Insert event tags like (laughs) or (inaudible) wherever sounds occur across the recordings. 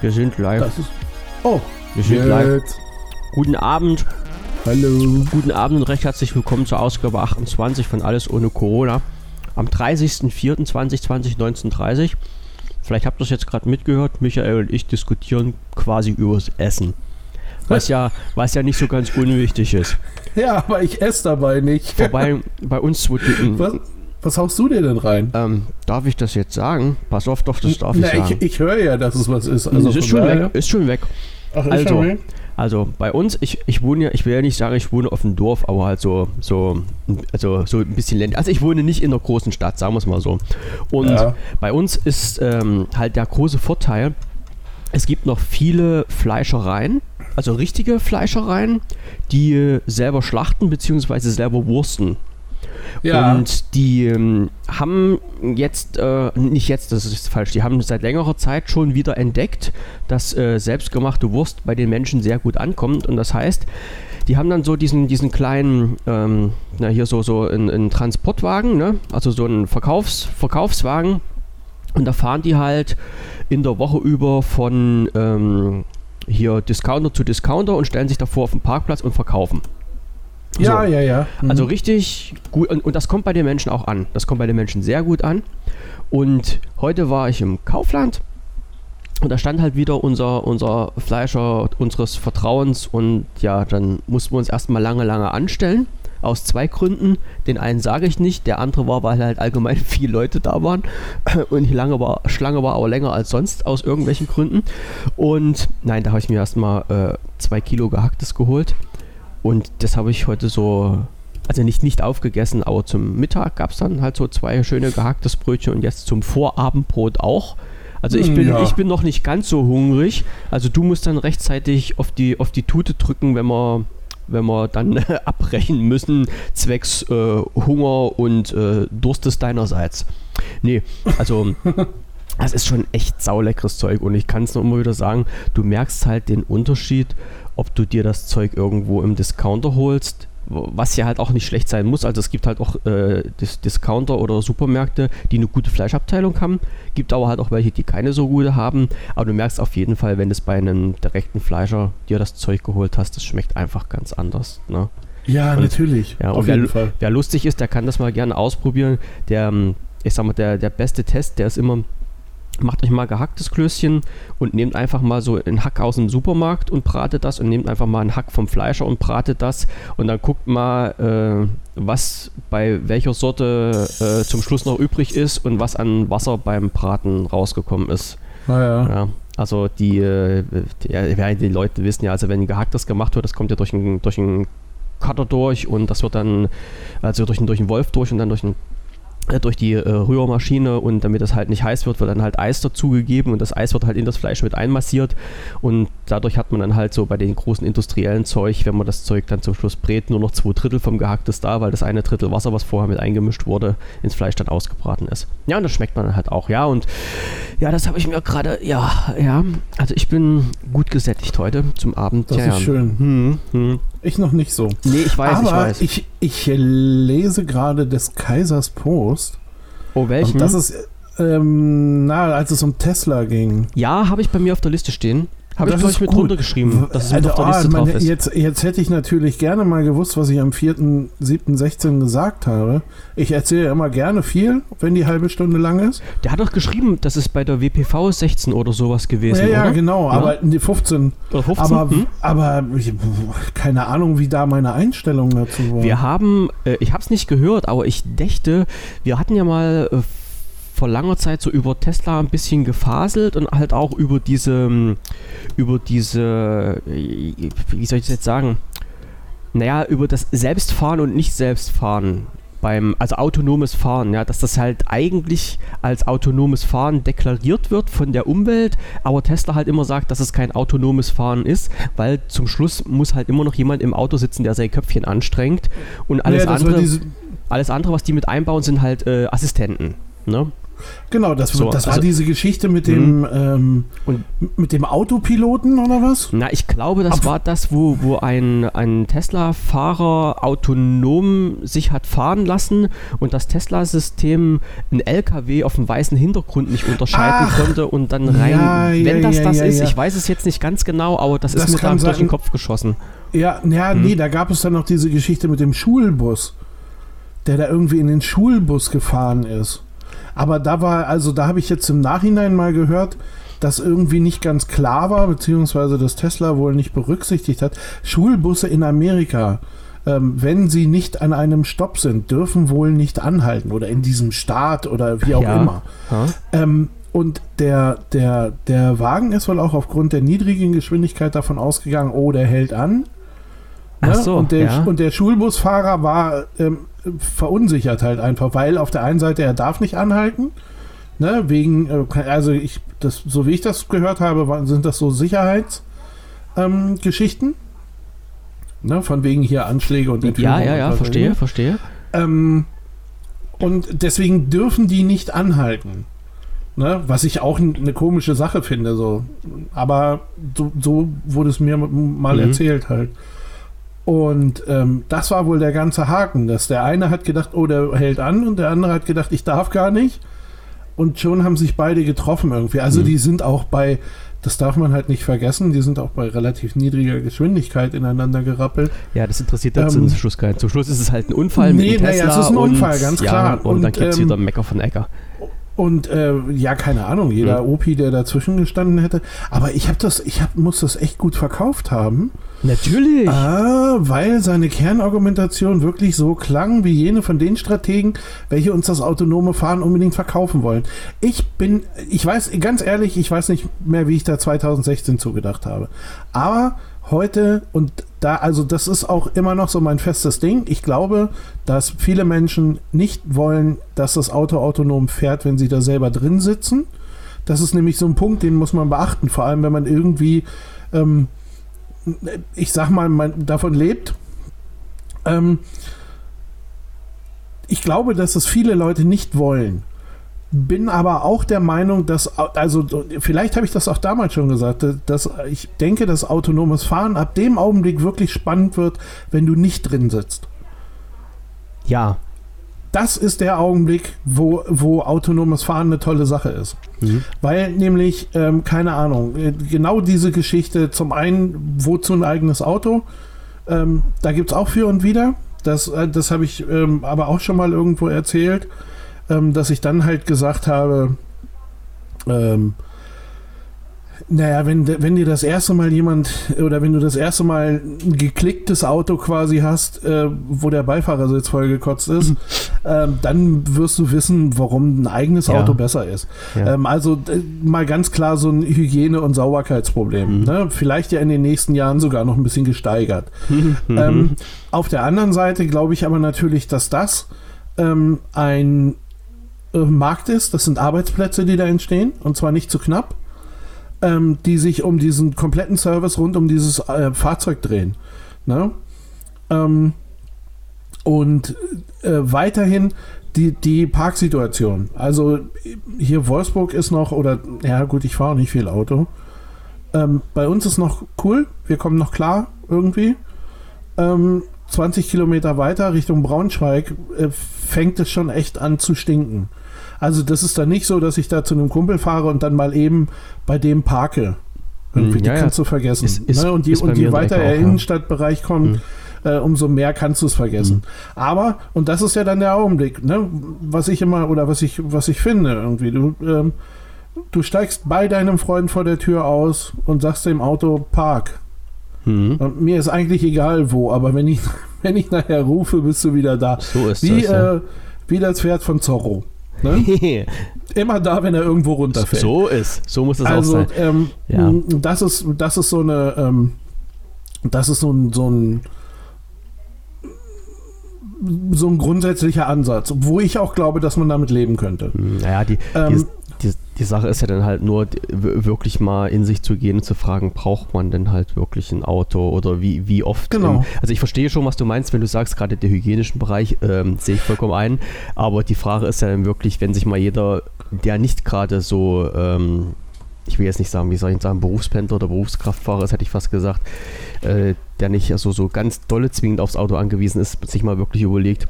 Wir sind live. Das ist. Oh, Wir sind live. jetzt. Guten Abend. Hallo. Guten Abend und recht herzlich willkommen zur Ausgabe 28 von Alles ohne Corona. Am 30.04.2020, 19.30 Vielleicht habt ihr es jetzt gerade mitgehört. Michael und ich diskutieren quasi übers Essen. Was ja, was ja nicht so ganz unwichtig ist. Ja, aber ich esse dabei nicht. Wobei bei uns zwei Typen. Was, was haust du dir denn rein? Ähm, darf ich das jetzt sagen? Pass auf, doch, das darf Na, ich sagen. ich, ich höre ja, dass es was ist. Also ist schon weg. Ist schon weg. Ach, Also, schon weg? Also bei uns, ich, ich wohne ja, ich will ja nicht sagen, ich wohne auf dem Dorf, aber halt so, so, also so ein bisschen ländlich. Also ich wohne nicht in der großen Stadt, sagen wir es mal so. Und Ja. bei uns ist ähm, halt der große Vorteil, es gibt noch viele Fleischereien, also richtige Fleischereien, die selber schlachten bzw. selber wursten. Ja. Und die ähm, haben jetzt, äh, nicht jetzt, das ist falsch, die haben seit längerer Zeit schon wieder entdeckt, dass äh, selbstgemachte Wurst bei den Menschen sehr gut ankommt. Und das heißt, die haben dann so diesen, diesen kleinen, ähm, na hier so, so einen, Transportwagen, ne? also so einen Verkaufs, Verkaufswagen. Und da fahren die halt in der Woche über von ähm, hier Discounter zu Discounter und stellen sich davor auf den Parkplatz und verkaufen. Ja, so. ja, ja. Mhm. Also richtig gut und, und das kommt bei den Menschen auch an. Das kommt bei den Menschen sehr gut an. Und heute war ich im Kaufland und da stand halt wieder unser, unser Fleischer unseres Vertrauens und ja, dann mussten wir uns erstmal lange, lange anstellen. Aus zwei Gründen. Den einen sage ich nicht, der andere war, weil halt allgemein (laughs) viele Leute da waren. (laughs) Und die lange war, Schlange war aber länger als sonst aus irgendwelchen Gründen. Und nein, da habe ich mir erstmal äh, zwei Kilo gehacktes geholt. Und das habe ich heute so, also nicht, nicht aufgegessen, aber zum Mittag gab es dann halt so zwei schöne gehacktes Brötchen und jetzt zum Vorabendbrot auch. Also ich Hm, bin, ja. ich bin noch nicht ganz so hungrig. Also du musst dann rechtzeitig auf die, auf die Tute drücken, wenn wir, wenn wir dann (laughs) abbrechen müssen, zwecks äh, Hunger und äh, Durstes deinerseits. Nee, also (laughs) das ist schon echt sauleckeres Zeug und ich kann es noch immer wieder sagen, du merkst halt den Unterschied, ob du dir das Zeug irgendwo im Discounter holst, was ja halt auch nicht schlecht sein muss. Also es gibt halt auch äh, Dis Discounter oder Supermärkte, die eine gute Fleischabteilung haben, gibt aber halt auch welche, die keine so gute haben. Aber du merkst auf jeden Fall, wenn du es bei einem direkten Fleischer dir das Zeug geholt hast, das schmeckt einfach ganz anders. Ne? ja, und- natürlich. Ja, auf wer, jeden Fall. wer lustig ist, der kann das mal gerne ausprobieren. Der, ähm, ich sag mal, der, der beste Test, der ist immer, macht euch mal gehacktes Klößchen und nehmt einfach mal so einen Hack aus dem Supermarkt und bratet das und nehmt einfach mal einen Hack vom Fleischer und bratet das und dann guckt mal, äh, was bei welcher Sorte äh, zum Schluss noch übrig ist und was an Wasser beim Braten rausgekommen ist. Naja. Ja, also die, äh, die, ja, die Leute wissen ja, also wenn gehacktes gemacht wird, das kommt ja durch einen durch Cutter durch und das wird dann, also durch einen, durch einen Wolf durch und dann durch einen äh, durch die äh, Rührmaschine und damit es halt nicht heiß wird, wird dann halt Eis dazugegeben und das Eis wird halt in das Fleisch mit einmassiert und dadurch hat man dann halt so bei den großen industriellen Zeug, wenn man das Zeug dann zum Schluss brät, nur noch zwei Drittel vom Gehacktes da, weil das eine Drittel Wasser, was vorher mit eingemischt wurde, ins Fleisch dann ausgebraten ist. Ja, und das schmeckt man dann halt auch, ja und ja, das habe ich mir gerade, ja, ja, also ich bin gut gesättigt heute zum Abend. Das ja, ist ja. schön. Hm, hm. Ich noch nicht so. Nee, ich weiß, ich Aber weiß. ich, ich lese gerade des Kaisers Post. oh, welchen? Und das ist, ähm, na, als es um Tesla ging. ja, habe ich bei mir auf der Liste stehen. Habe ich, Das glaube ich, mit gut. drunter geschrieben, dass es mit Also, auf der ah, Liste meine, drauf ist. Jetzt, jetzt hätte ich natürlich gerne mal gewusst, was ich am 4.7.16 gesagt habe. Ich erzähle immer gerne viel, wenn die halbe Stunde lang ist. Der hat doch geschrieben, das ist bei der WPV 16 oder sowas gewesen, ja, ja, genau, Ja. aber die 15. Oder 15? Aber, hm? aber ich, keine Ahnung, wie da meine Einstellung dazu war. Wir haben, äh, ich habe es nicht gehört, aber ich dächte, wir hatten ja mal äh, vor langer Zeit so über Tesla ein bisschen gefaselt und halt auch über diese, ähm, über diese, äh, wie soll ich das jetzt sagen? Naja, über das Selbstfahren und nicht Selbstfahren beim, also autonomes Fahren, ja, dass das halt eigentlich als autonomes Fahren deklariert wird von der Umwelt, aber Tesla halt immer sagt, dass es kein autonomes Fahren ist, weil zum Schluss muss halt immer noch jemand im Auto sitzen, der sein Köpfchen anstrengt und alles ja, andere, alles andere, was die mit einbauen, sind halt äh, Assistenten, ne? Genau, das, So, das war also- diese Geschichte mit dem, ähm, Und- mit dem Autopiloten oder was? Na, ich glaube, das Ab- war das, wo, wo ein, ein Tesla-Fahrer autonom sich hat fahren lassen und das Tesla-System ein LKW auf dem weißen Hintergrund nicht unterscheiden Ach. konnte und dann rein. Ja, ja, wenn das ja, das ja, ist, ja. ich weiß es jetzt nicht ganz genau, aber das, Das ist mir dann durch den. Kopf geschossen. Ja, ja Hm. nee, da gab es dann noch diese Geschichte mit dem Schulbus, der da irgendwie in den Schulbus gefahren ist. Aber da war, also da habe ich jetzt im Nachhinein mal gehört, dass irgendwie nicht ganz klar war, beziehungsweise das Tesla wohl nicht berücksichtigt hat. Schulbusse in Amerika, ähm, wenn sie nicht an einem Stopp sind, dürfen wohl nicht anhalten oder in diesem Staat oder wie auch Ja. immer. Ja? Ähm, und der, der, der Wagen ist wohl auch aufgrund der niedrigen Geschwindigkeit davon ausgegangen, oh, der hält an. Ach so, und, der, ja. und der Schulbusfahrer war ähm, verunsichert halt einfach, weil auf der einen Seite er darf nicht anhalten, ne, wegen, äh, also ich, das, so wie ich das gehört habe, sind das so Sicherheitsgeschichten, ähm, ne, von wegen hier Anschläge und Ja, Entführung ja, ja, auch verstehe, immer. verstehe. Ähm, und deswegen dürfen die nicht anhalten. Ne? Was ich auch eine komische Sache finde. So. Aber so, so wurde es mir mal Mhm. erzählt halt. Und ähm, das war wohl der ganze Haken, dass der eine hat gedacht, oh, der hält an und der andere hat gedacht, ich darf gar nicht. Und schon haben sich beide getroffen irgendwie. Also Mhm. die sind auch bei, das darf man halt nicht vergessen, die sind auch bei relativ niedriger Geschwindigkeit ineinander gerappelt. Ja, das interessiert jetzt Ähm, zum Schluss keinen. Zum Schluss ist es halt ein Unfall mit Nee, dem naja, Tesla. es ist ein und, Unfall, ganz ja, klar. Und, dann Und, gibt es ähm, wieder Mecker von Ecker. Und äh, ja, keine Ahnung, jeder Hm. Opi, der dazwischen gestanden hätte. Aber ich habe das, ich hab, muss das echt gut verkauft haben, Natürlich. ah, weil seine Kernargumentation wirklich so klang wie jene von den Strategen, welche uns das autonome Fahren unbedingt verkaufen wollen. Ich bin, ich weiß, ganz ehrlich, ich weiß nicht mehr, wie ich da 2016 zugedacht habe. Aber heute und da, also das ist auch immer noch so mein festes Ding. Ich glaube, dass viele Menschen nicht wollen, dass das Auto autonom fährt, wenn sie da selber drin sitzen. Das ist nämlich so ein Punkt, den muss man beachten, vor allem wenn man irgendwie, ähm, ich sag mal, man davon lebt. Ähm, ich glaube, dass es viele Leute nicht wollen. Bin aber auch der Meinung, dass, also vielleicht habe ich das auch damals schon gesagt, dass ich denke, dass autonomes Fahren ab dem Augenblick wirklich spannend wird, wenn du nicht drin sitzt. ja. Das ist der Augenblick, wo, wo autonomes Fahren eine tolle Sache ist. Mhm. Weil nämlich, ähm, keine Ahnung, genau diese Geschichte, zum einen, wozu ein eigenes Auto, ähm, da gibt es auch für und wieder. Das, äh, das habe ich ähm, aber auch schon mal irgendwo erzählt, ähm, dass ich dann halt gesagt habe, ähm, naja, wenn, wenn dir das erste Mal jemand oder wenn du das erste Mal ein geklicktes Auto quasi hast, äh, wo der Beifahrersitz vollgekotzt ist, ähm, dann wirst du wissen, warum ein eigenes Ja. Auto besser ist. Ja. Ähm, also mal ganz klar so ein Hygiene- und Sauberkeitsproblem. Mhm. Ne? Vielleicht ja in den nächsten Jahren sogar noch ein bisschen gesteigert. (laughs) Mhm. Ähm, auf der anderen Seite glaube ich aber natürlich, dass das ähm, ein äh, Markt ist. Das sind Arbeitsplätze, die da entstehen und zwar nicht zu knapp, ähm, die sich um diesen kompletten Service rund um dieses äh, Fahrzeug drehen. Ne? Ähm, und äh, weiterhin die, die Parksituation. Also hier Wolfsburg ist noch, oder ja gut, ich fahre nicht viel Auto. Ähm, bei uns ist noch cool, wir kommen noch klar irgendwie. Ähm, 20 Kilometer weiter Richtung Braunschweig äh, fängt es schon echt an zu stinken. Also das ist dann nicht so, dass ich da zu einem Kumpel fahre und dann mal eben bei dem parke. Irgendwie, Hm, die ja, ja. kannst du vergessen. Ist- ist- ne? Und je, und je weiter er in den Innenstadtbereich kommt, Hm. äh, umso mehr kannst du es vergessen. Aber, und das ist ja dann der Augenblick, ne? was ich immer, oder was ich, was ich finde irgendwie, du, ähm, du steigst bei deinem Freund vor der Tür aus und sagst dem Auto, park. Mhm. Und mir ist eigentlich egal wo, aber wenn ich, (laughs) wenn ich nachher rufe, bist du wieder da. So ist Wie, das. Ja. äh, wie das Pferd von Zorro. Ne? (laughs) Immer da, wenn er irgendwo runterfällt. so ist. So muss es auch also, sein. ähm, Ja. das, ist, das ist so eine, ähm, das ist so ein, so ein so ein grundsätzlicher Ansatz, wo ich auch glaube, dass man damit leben könnte. Hm, Naja, die, Ähm, die die, Sache ist ja dann halt nur, wirklich mal in sich zu gehen und zu fragen, braucht man denn halt wirklich ein Auto oder wie, wie oft? Genau. Ähm, also ich verstehe schon, was du meinst, wenn du sagst, gerade der hygienischen Bereich ähm, sehe ich vollkommen ein. Aber die Frage ist ja dann wirklich, wenn sich mal jeder, der nicht gerade so, ähm, ich will jetzt nicht sagen, wie soll ich sagen, Berufspendler oder Berufskraftfahrer ist, hätte ich fast gesagt, äh, der nicht also so ganz dolle zwingend aufs Auto angewiesen ist, sich mal wirklich überlegt,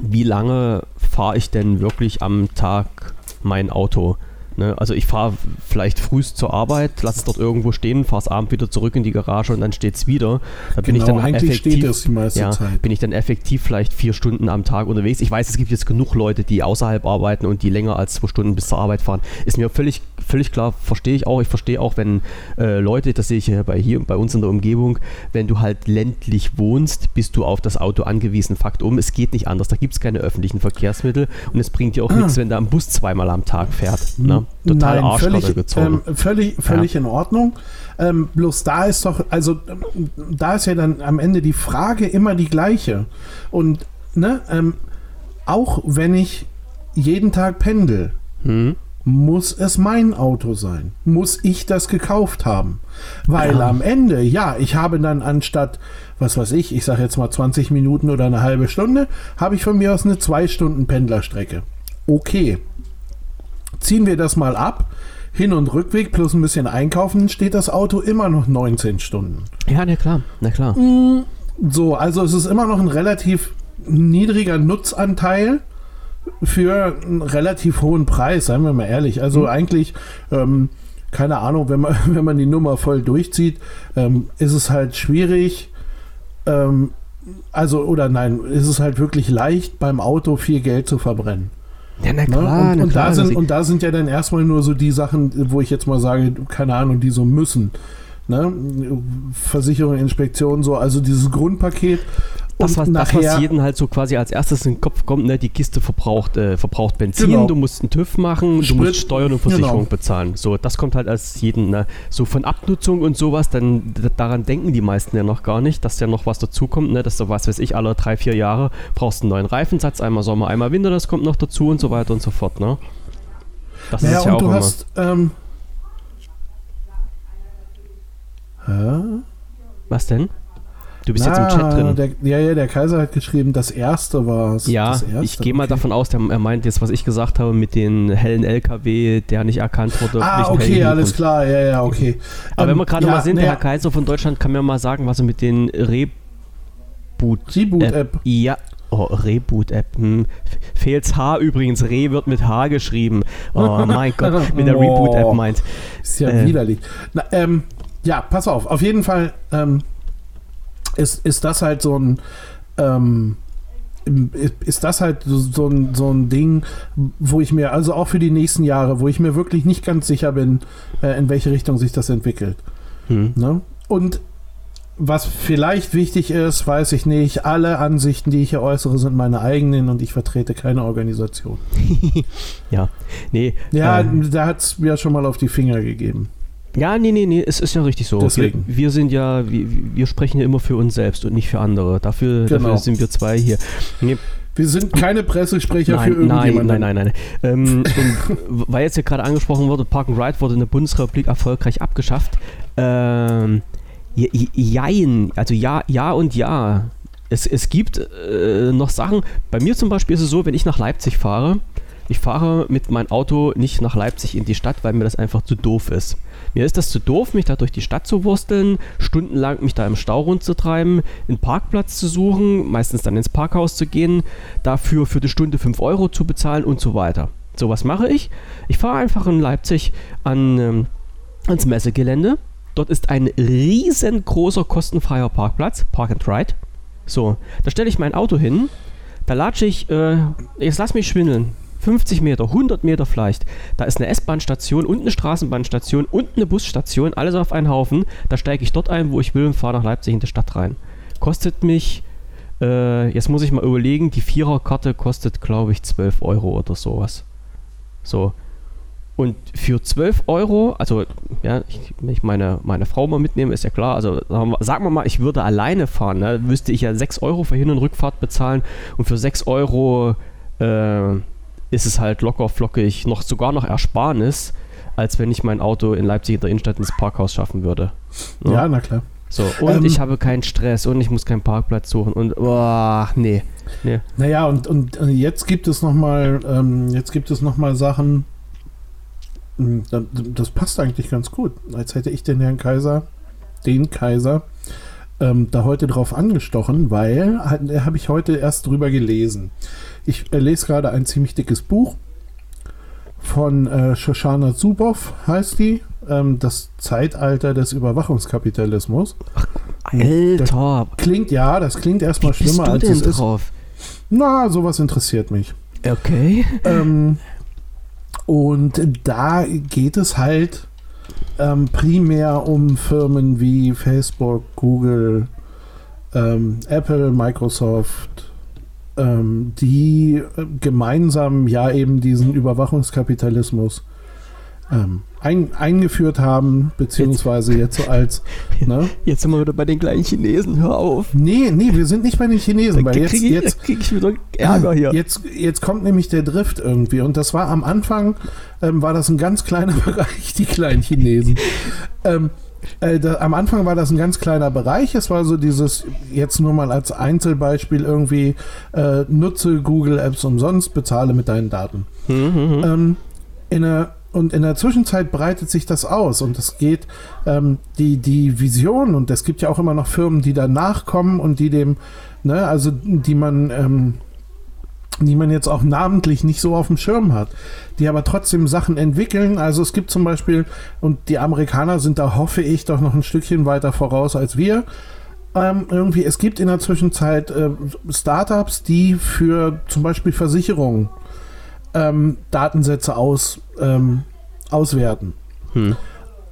wie lange fahre ich denn wirklich am Tag mein Auto? Ne? Also ich fahre vielleicht frühst zur Arbeit, lasse es dort irgendwo stehen, fahre es abends wieder zurück in die Garage und dann steht es wieder. Da bin genau, ich dann eigentlich effektiv, steht es die meiste ja, Zeit. bin ich dann effektiv vielleicht vier Stunden am Tag unterwegs. Ich weiß, es gibt jetzt genug Leute, die außerhalb arbeiten und die länger als zwei Stunden bis zur Arbeit fahren. Ist mir völlig, völlig klar, verstehe ich auch. Ich verstehe auch, wenn äh, Leute, das sehe ich ja bei hier bei uns in der Umgebung, wenn du halt ländlich wohnst, bist du auf das Auto angewiesen. Fakt um, es geht nicht anders. Da gibt es keine öffentlichen Verkehrsmittel und es bringt dir auch Ah. (clears throat) nichts, wenn da ein Bus zweimal am Tag fährt. Ne? Total Nein, Arschkarte völlig, gezogen. ähm, völlig, völlig in Ordnung. Ähm, bloß da ist doch, also da ist ja dann am Ende die Frage immer die gleiche. Und ne, ähm, auch wenn ich jeden Tag pendel, hm? muss es mein Auto sein? Muss ich das gekauft haben? Weil Ja. am Ende, ja, ich habe dann anstatt, was weiß ich, ich sage jetzt mal 20 Minuten oder eine halbe Stunde, habe ich von mir aus eine 2 Stunden Pendlerstrecke. Okay. Ziehen wir das mal ab. Hin- und Rückweg plus ein bisschen einkaufen, steht das Auto immer noch 19 Stunden. Ja, na klar, na klar. So, also es ist immer noch ein relativ niedriger Nutzanteil für einen relativ hohen Preis, seien wir mal ehrlich. Also eigentlich, ähm, keine Ahnung, wenn man, (laughs) wenn man die Nummer voll durchzieht, ähm, ist es halt schwierig. Ähm, also, oder nein, ist es halt wirklich leicht, beim Auto viel Geld zu verbrennen. Ja, na Ne? klar, und, na und, klar. da sind, und da sind ja dann erstmal nur so die Sachen, wo ich jetzt mal sage, keine Ahnung, die so müssen. Ne? Versicherung, Inspektion, so, also dieses Grundpaket. Das, was, das, was jedem halt so quasi als erstes in den Kopf kommt, ne, die Kiste verbraucht, äh, verbraucht Benzin, Genau. du musst einen TÜV machen, du Sprit, musst Steuern und Versicherung genau. bezahlen. So, das kommt halt als jeden, ne, so von Abnutzung und sowas, dann daran denken die meisten ja noch gar nicht, dass ja noch was dazukommt, ne, dass du, was weiß ich, alle drei, vier Jahre brauchst einen neuen Reifensatz, einmal Sommer, einmal Winter, das kommt noch dazu und so weiter und so fort, ne. Das naja, ist ja und auch du immer. hast. Ähm, hä? was denn? Du bist Na, jetzt im Chat drin. Der, ja, ja, der Kaiser hat geschrieben, das erste war es. Ja, das erste, ich gehe mal okay. davon aus, der, er meint jetzt, was ich gesagt habe mit den hellen LKW, der nicht erkannt wurde. Ah, okay, hellen alles klar, ja, ja, okay. Aber wenn Ähm, wir gerade ja, mal sind, der naja, Herr Kaiser von Deutschland kann mir mal sagen, was er mit den Reboot Reboot-App. Ja. Oh, Reboot-App. Hm. Fehlt's H übrigens. Re wird mit H geschrieben. Oh mein Gott, (laughs) mit der Oh. Reboot-App meint. Ist ja Äh. widerlich. Na, ähm, ja, pass auf. Auf jeden Fall ähm, ist, ist das halt so ein. Ähm, ist- das halt so, ein, so ein Ding, wo ich mir, also auch für die nächsten Jahre, wo ich mir wirklich nicht ganz sicher bin, äh, in welche Richtung sich das entwickelt. Hm. Ne? Und was vielleicht wichtig ist, weiß ich nicht. Alle Ansichten, die ich hier äußere, sind meine eigenen und ich vertrete keine Organisation. (laughs) Ja. Nee. Ja, äh, da hat es mir schon mal auf die Finger gegeben. Ja, nee, nee, nee, es ist ja richtig so. Deswegen. Wir, wir sind ja, wir, wir sprechen ja immer für uns selbst und nicht für andere. Dafür, Genau. dafür sind wir zwei hier. Nee, Wir sind keine Pressesprecher für Nein, nein, irgendjemanden. nein, nein, nein. Ähm, und weil jetzt hier gerade angesprochen wurde, Park and Ride wurde in der Bundesrepublik erfolgreich abgeschafft. Ähm, je- je- jein, also ja, ja und ja. Es, es gibt äh, noch Sachen, bei mir zum Beispiel ist es so, wenn ich nach Leipzig fahre, ich fahre mit meinem Auto nicht nach Leipzig in die Stadt, weil mir das einfach zu doof ist. Mir ist das zu doof, mich da durch die Stadt zu wursteln, stundenlang mich da im Stau rumzutreiben, einen Parkplatz zu suchen, meistens dann ins Parkhaus zu gehen, dafür für die Stunde 5 Euro zu bezahlen und so weiter. So, was mache ich? Ich fahre einfach in Leipzig an, ähm, ans Messegelände. Dort ist ein riesengroßer kostenfreier Parkplatz, Park and Ride. So, da stelle ich mein Auto hin, da latsche ich, äh, jetzt lass mich schwindeln, 50 Meter, 100 Meter vielleicht. Da ist eine S-Bahn-Station und eine Straßenbahnstation und eine Busstation, alles auf einen Haufen. Da steige ich dort ein, wo ich will und fahre nach Leipzig in die Stadt rein. Kostet mich, äh, jetzt muss ich mal überlegen, die Viererkarte kostet, glaube ich, 12 Euro oder sowas. So. Und für 12 Euro, also ja, ich, wenn ich meine, meine Frau mal mitnehme, ist ja klar, also sagen wir, sagen wir mal, ich würde alleine fahren, ne, müsste ich ja 6 Euro für Hin- und Rückfahrt bezahlen und für 6 Euro äh, ist es halt locker flockig, noch sogar noch Ersparnis, als wenn ich mein Auto in Leipzig in der Innenstadt ins Parkhaus schaffen würde. Ja, ja na klar. So, und ähm, ich habe keinen Stress und ich muss keinen Parkplatz suchen und oh, nee. nee. Naja, und, und äh, jetzt gibt es nochmal, ähm, jetzt gibt es nochmal Sachen, hm, das passt eigentlich ganz gut. Als hätte ich den Herrn Kaiser, den Kaiser, ähm, da heute drauf angestochen, weil äh, habe ich heute erst drüber gelesen. Ich äh, lese gerade ein ziemlich dickes Buch von äh, Shoshana Zuboff, heißt die. Ähm, das Zeitalter des Überwachungskapitalismus. Ach, Alter. Das klingt, ja, das klingt erstmal Wie schlimmer als es drauf? ist. Na, sowas interessiert mich. Okay. Ähm, und da geht es halt ähm, primär um Firmen wie Facebook, Google, ähm, Apple, Microsoft, ähm, die gemeinsam ja eben diesen Überwachungskapitalismus ähm, ein, eingeführt haben, beziehungsweise jetzt, jetzt so als. Ne? (laughs) Jetzt sind wir wieder bei den kleinen Chinesen, hör auf. Nee, nee, wir sind nicht bei den Chinesen, weil jetzt, ich, jetzt krieg ich wieder Ärger hier. Jetzt, jetzt kommt nämlich der Drift irgendwie und das war am Anfang, ähm, war das ein ganz kleiner (laughs) Bereich, die kleinen Chinesen. ähm, äh, da, am Anfang war das ein ganz kleiner Bereich. Es war so dieses, jetzt nur mal als Einzelbeispiel irgendwie, äh, nutze Google Apps umsonst, bezahle mit deinen Daten. Mhm, mhm. ähm, in der und in der Zwischenzeit breitet sich das aus und es geht ähm, die, die Vision und es gibt ja auch immer noch Firmen, die danach kommen und die dem, ne, also die man, ähm, die man jetzt auch namentlich nicht so auf dem Schirm hat, die aber trotzdem Sachen entwickeln. Also es gibt zum Beispiel, und die Amerikaner sind da, hoffe ich, doch noch ein Stückchen weiter voraus als wir. Ähm, irgendwie, es gibt in der Zwischenzeit äh, Startups, die für zum Beispiel Versicherungen ähm, Datensätze aus, ähm, auswerten. Hm.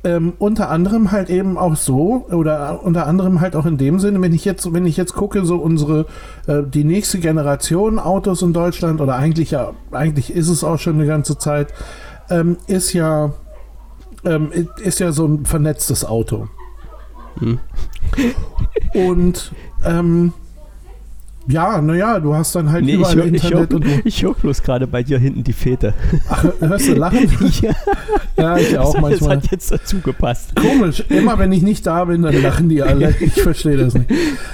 Ähm, unter anderem halt eben auch so oder unter anderem halt auch in dem Sinne, wenn ich jetzt, wenn ich jetzt gucke, so unsere äh, die nächste Generation Autos in Deutschland oder eigentlich ja, eigentlich ist es auch schon eine ganze Zeit, ähm, ist ja ähm, ist ja so ein vernetztes Auto. Hm. Und ähm, ja, naja, du hast dann halt nee, überall ich Internet (laughs) ich hör, Ich höre bloß gerade bei dir hinten die Fete. Ach, hörst du lachen? (laughs) ja. ja, ich auch das manchmal. Das hat jetzt dazu gepasst. Komisch, immer wenn ich nicht da bin, dann lachen die alle. (laughs) Ich verstehe das nicht.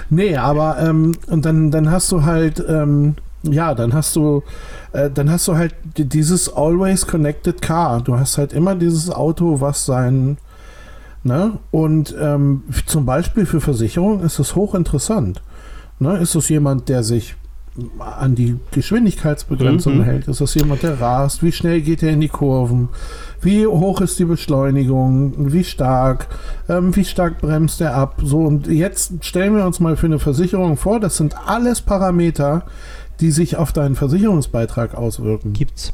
Nee, aber ähm, und dann, dann hast du halt, ähm, ja, dann hast du, äh, dann hast du halt dieses Always Connected Car. Du hast halt immer dieses Auto, was sein, ne? Und ähm, zum Beispiel für Versicherung ist es hochinteressant. Ne? Ist es jemand, der sich an die Geschwindigkeitsbegrenzung mhm. hält? Ist das jemand, der rast? Wie schnell geht er in die Kurven? Wie hoch ist die Beschleunigung? Wie stark? Ähm, wie stark bremst er ab? So, und jetzt stellen wir uns mal für eine Versicherung vor, das sind alles Parameter, die sich auf deinen Versicherungsbeitrag auswirken. Gibt's.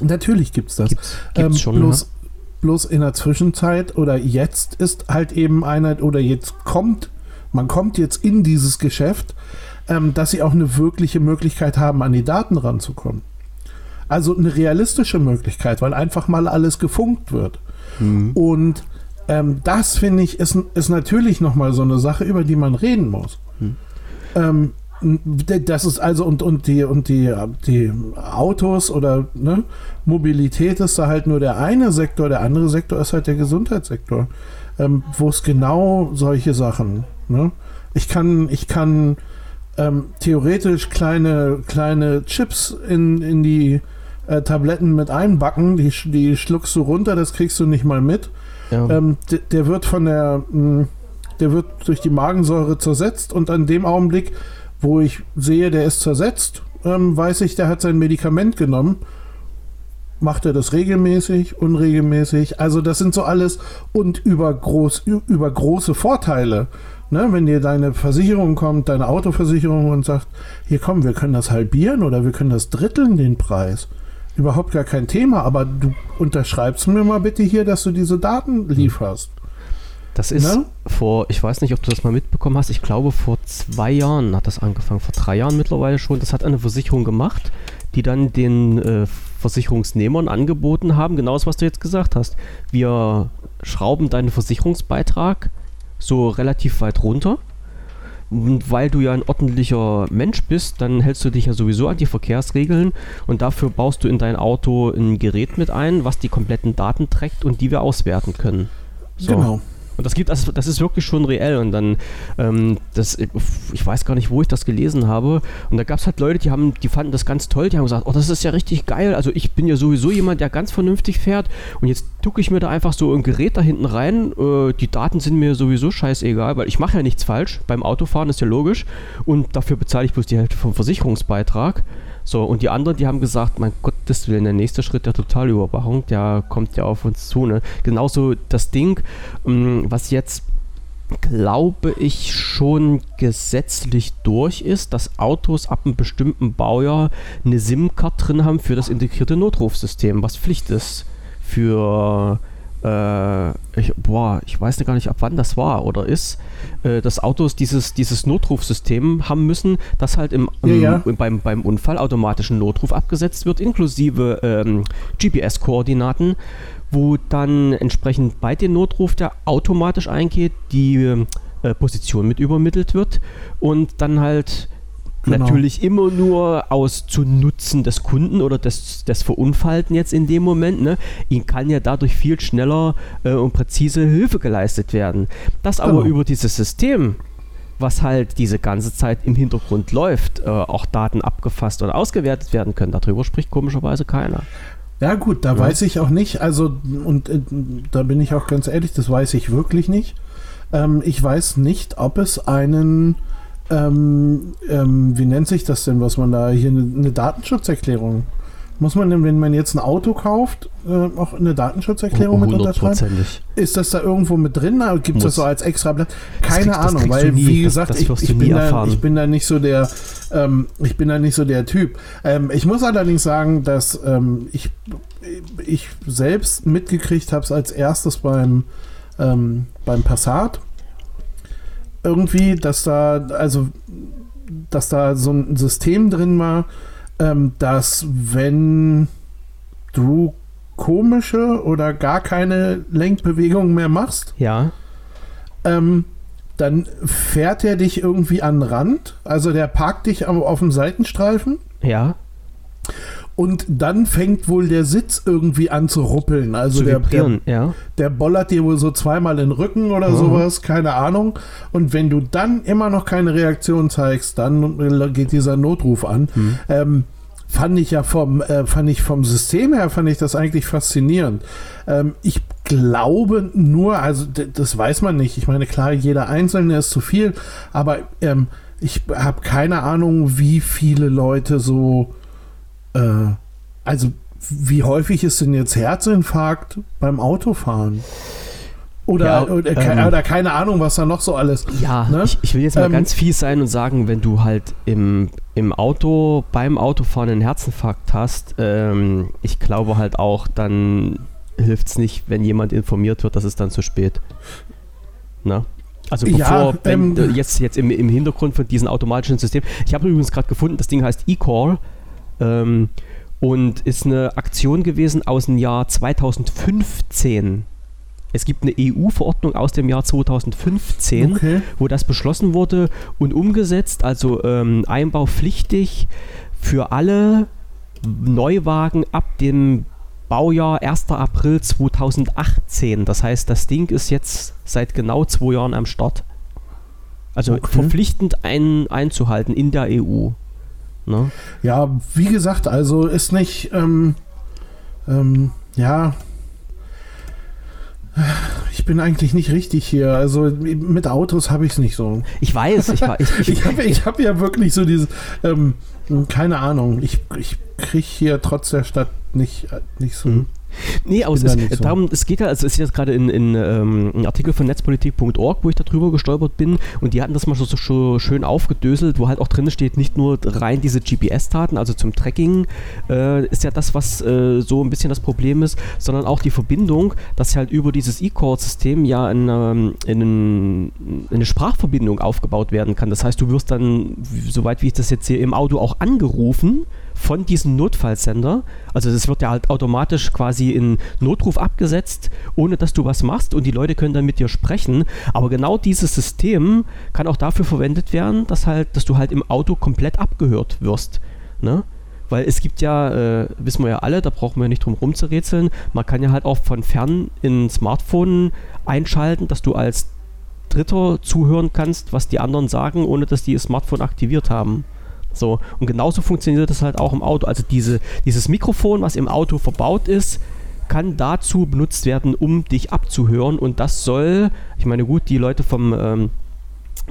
Natürlich gibt's das. Gibt's, gibt's ähm, schon, bloß, ja. bloß in der Zwischenzeit oder jetzt ist halt eben einer oder jetzt kommt man kommt jetzt in dieses Geschäft, ähm, dass sie auch eine wirkliche Möglichkeit haben, an die Daten ranzukommen. Also eine realistische Möglichkeit, weil einfach mal alles gefunkt wird. Mhm. Und ähm, das finde ich ist, ist natürlich nochmal so eine Sache, über die man reden muss. Mhm. Ähm, das ist also und, und die und die, die Autos oder ne, Mobilität ist da halt nur der eine Sektor, der andere Sektor ist halt der Gesundheitssektor, ähm, wo es genau solche Sachen Ne? Ich kann, ich kann ähm, theoretisch kleine, kleine Chips in, in die äh, Tabletten mit einbacken, die, die schluckst du runter, das kriegst du nicht mal mit. Ja. Ähm, der wird von der, mh, hm, der wird durch die Magensäure zersetzt und an dem Augenblick, wo ich sehe, der ist zersetzt, ähm, weiß ich, der hat sein Medikament genommen. Macht er das regelmäßig, unregelmäßig? Also das sind so alles und über, groß, über große Vorteile. Ne, wenn dir deine Versicherung kommt, deine Autoversicherung und sagt, hier komm, wir können das halbieren oder wir können das dritteln, den Preis. Überhaupt gar kein Thema, aber du unterschreibst mir mal bitte hier, dass du diese Daten lieferst. Das ist ne? vor, ich weiß nicht, ob du das mal mitbekommen hast, ich glaube vor zwei Jahren hat das angefangen, vor drei Jahren mittlerweile schon. Das hat eine Versicherung gemacht, die dann den äh, Versicherungsnehmern angeboten haben, genau das, was du jetzt gesagt hast. Wir schrauben deinen Versicherungsbeitrag so relativ weit runter. Und weil du ja ein ordentlicher Mensch bist, dann hältst du dich ja sowieso an die Verkehrsregeln und dafür baust du in dein Auto ein Gerät mit ein, was die kompletten Daten trägt und die wir auswerten können. So. Genau. Und das gibt, also das ist wirklich schon reell. Und dann, ähm, das, ich weiß gar nicht, wo ich das gelesen habe. Und da gab es halt Leute, die haben, die fanden das ganz toll. Die haben gesagt, oh, das ist ja richtig geil. Also ich bin ja sowieso jemand, der ganz vernünftig fährt. Und jetzt tucke ich mir da einfach so ein Gerät da hinten rein. Äh, die Daten sind mir sowieso scheißegal, weil ich mache ja nichts falsch. Beim Autofahren ist ja logisch. Und dafür bezahle ich bloß die Hälfte vom Versicherungsbeitrag. So, und die anderen, die haben gesagt, mein Gottes Willen, der nächste Schritt der Totalüberwachung, der kommt ja auf uns zu. Ne? Genauso das Ding, ähm, was jetzt glaube ich, schon gesetzlich durch ist, dass Autos ab einem bestimmten Baujahr eine SIM-Card drin haben für das integrierte Notrufsystem, was Pflicht ist für äh, ich, boah, ich weiß gar nicht, ab wann das war oder ist, äh, dass Autos dieses, dieses Notrufsystem haben müssen, das halt im, im ja, ja. Beim, beim Unfall automatischen Notruf abgesetzt wird, inklusive ähm, GPS-Koordinaten, wo dann entsprechend bei dem Notruf, der automatisch eingeht, die äh, Position mit übermittelt wird und dann halt Genau. Natürlich immer nur aus zu Nutzen des Kunden oder des, des Verunfallten jetzt in dem Moment. Ne? Ihnen kann ja dadurch viel schneller äh, und präzise Hilfe geleistet werden. Das aber genau. über dieses System, was halt diese ganze Zeit im Hintergrund läuft, äh, auch Daten abgefasst und ausgewertet werden können, darüber spricht komischerweise keiner. Ja gut, da ja. weiß ich auch nicht, also und äh, da bin ich auch ganz ehrlich, das weiß ich wirklich nicht. Ähm, ich weiß nicht, ob es einen ähm, ähm, wie nennt sich das denn, was man da hier eine, eine Datenschutzerklärung? Muss man denn, wenn man jetzt ein Auto kauft, äh, auch eine Datenschutzerklärung mit unterschreiben? Ist das da irgendwo mit drin? Gibt es das so als extra Blatt? Keine das Ahnung, weil nie, wie gesagt, das, das ich, ich, bin da, ich, bin da, nicht so der, ähm, ich bin da nicht so der Typ. Ähm, ich muss allerdings sagen, dass ähm, ich, ich selbst mitgekriegt habe es als erstes beim, ähm, beim Passat irgendwie, dass da, also, dass da so ein System drin war, ähm, dass wenn du komische oder gar keine Lenkbewegung mehr machst, ja. Ähm, dann fährt er dich irgendwie an den Rand, also der parkt dich auf dem Seitenstreifen. Ja. Und dann fängt wohl der Sitz irgendwie an zu ruppeln. Also zu der, der, ja. der bollert dir wohl so zweimal in den Rücken oder mhm. sowas, keine Ahnung. Und wenn du dann immer noch keine Reaktion zeigst, dann geht dieser Notruf an. Mhm. Ähm, fand ich ja vom, äh, fand ich vom System her, fand ich das eigentlich faszinierend. Ähm, ich glaube nur, also das weiß man nicht. Ich meine, klar, jeder Einzelne ist zu viel, aber ähm, ich habe keine Ahnung, wie viele Leute so äh, also, wie häufig ist denn jetzt Herzinfarkt beim Autofahren? Oder, ja, oder, ähm, oder, keine Ahnung, was da noch so alles. Ja, ne? ich, ich, will jetzt mal ähm, ganz fies sein und sagen, wenn du halt im, im Auto, beim Autofahren einen Herzinfarkt hast, ähm, ich glaube halt auch, dann hilft es nicht, wenn jemand informiert wird, dass es dann zu spät. Na? Also bevor, ja, wenn, ähm, jetzt, jetzt im, im Hintergrund von diesem automatischen System. Ich habe übrigens gerade gefunden, das Ding heißt eCall. Ähm, und ist eine Aktion gewesen aus dem Jahr 2015. Es gibt eine EU-Verordnung aus dem Jahr 2015, okay. wo das beschlossen wurde und umgesetzt, also ähm, einbaupflichtig für alle Neuwagen ab dem Baujahr 1. April 2018. Das heißt, das Ding ist jetzt seit genau zwei Jahren am Start. Also okay. verpflichtend ein, einzuhalten in der EU. Ne? Ja, wie gesagt, also ist nicht, ähm, ähm, ja, ich bin eigentlich nicht richtig hier. Also mit Autos habe ich es nicht so. Ich weiß, ich, ich, ich, (laughs) ich habe ich hab ja wirklich so dieses, ähm, keine Ahnung, ich, ich kriege hier trotz der Stadt nicht, nicht so. Mhm. Nee, aber es, ist, darum, es geht ja, also es ist jetzt gerade in, in ähm, ein Artikel von netzpolitik.org, wo ich darüber gestolpert bin und die hatten das mal so, so schön aufgedöselt, wo halt auch drin steht, nicht nur rein diese GPS-Daten, also zum Tracking äh, ist ja das, was äh, so ein bisschen das Problem ist, sondern auch die Verbindung, dass halt über dieses E-Core-System ja eine, eine, eine Sprachverbindung aufgebaut werden kann. Das heißt, du wirst dann, soweit wie ich das jetzt sehe, im Auto auch angerufen von diesem Notfallsender. Also es wird ja halt automatisch quasi in Notruf abgesetzt, ohne dass du was machst und die Leute können dann mit dir sprechen. Aber genau dieses System kann auch dafür verwendet werden, dass halt, dass du halt im Auto komplett abgehört wirst. Ne? Weil es gibt ja, äh, wissen wir ja alle, da brauchen wir nicht drum rumzurätseln, man kann ja halt auch von fern in Smartphone einschalten, dass du als Dritter zuhören kannst, was die anderen sagen, ohne dass die ihr Smartphone aktiviert haben. So, und genauso funktioniert das halt auch im Auto. Also diese, dieses Mikrofon, was im Auto verbaut ist, kann dazu benutzt werden, um dich abzuhören. Und das soll, ich meine, gut, die Leute vom ähm,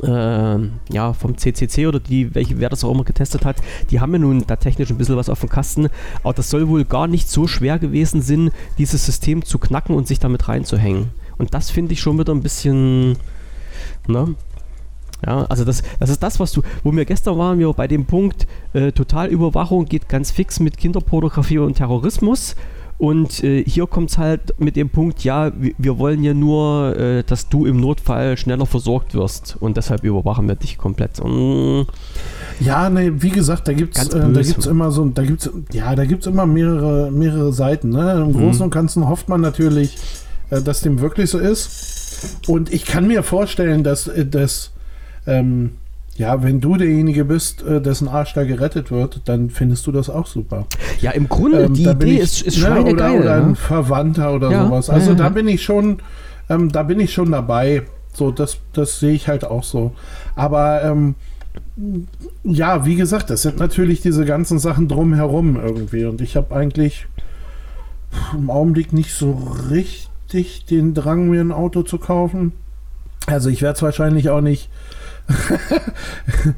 äh, ja, vom CCC oder die, welche, wer das auch immer getestet hat, die haben ja nun da technisch ein bisschen was auf dem Kasten, aber das soll wohl gar nicht so schwer gewesen sein, dieses System zu knacken und sich damit reinzuhängen. Und das finde ich schon wieder ein bisschen, ne? Ja, also das, das ist das, was du, wo wir gestern waren, wir bei dem Punkt, äh, Totalüberwachung geht ganz fix mit Kinderpornografie und Terrorismus. Und äh, hier kommt es halt mit dem Punkt, ja, wir, wir wollen ja nur, äh, dass du im Notfall schneller versorgt wirst und deshalb überwachen wir dich komplett. Und ja, ne, wie gesagt, da gibt's, äh, da gibt's immer so, da gibt's, ja, da gibt's immer mehrere, mehrere Seiten. Ne? Im Großen mhm. und Ganzen hofft man natürlich, äh, dass dem wirklich so ist. Und ich kann mir vorstellen, dass, äh, dass ähm, ja, wenn du derjenige bist, äh, dessen Arsch da gerettet wird, dann findest du das auch super. Ja, im Grunde, ähm, die Idee ich, ist, ist ne, oder, oder ein Verwandter oder ja, sowas. Also ja, da bin ich schon, ähm, da bin ich schon dabei. So, das, das sehe ich halt auch so. Aber ähm, ja, wie gesagt, das sind natürlich diese ganzen Sachen drumherum irgendwie. Und ich habe eigentlich im Augenblick nicht so richtig den Drang, mir ein Auto zu kaufen. Also ich werde es wahrscheinlich auch nicht (laughs)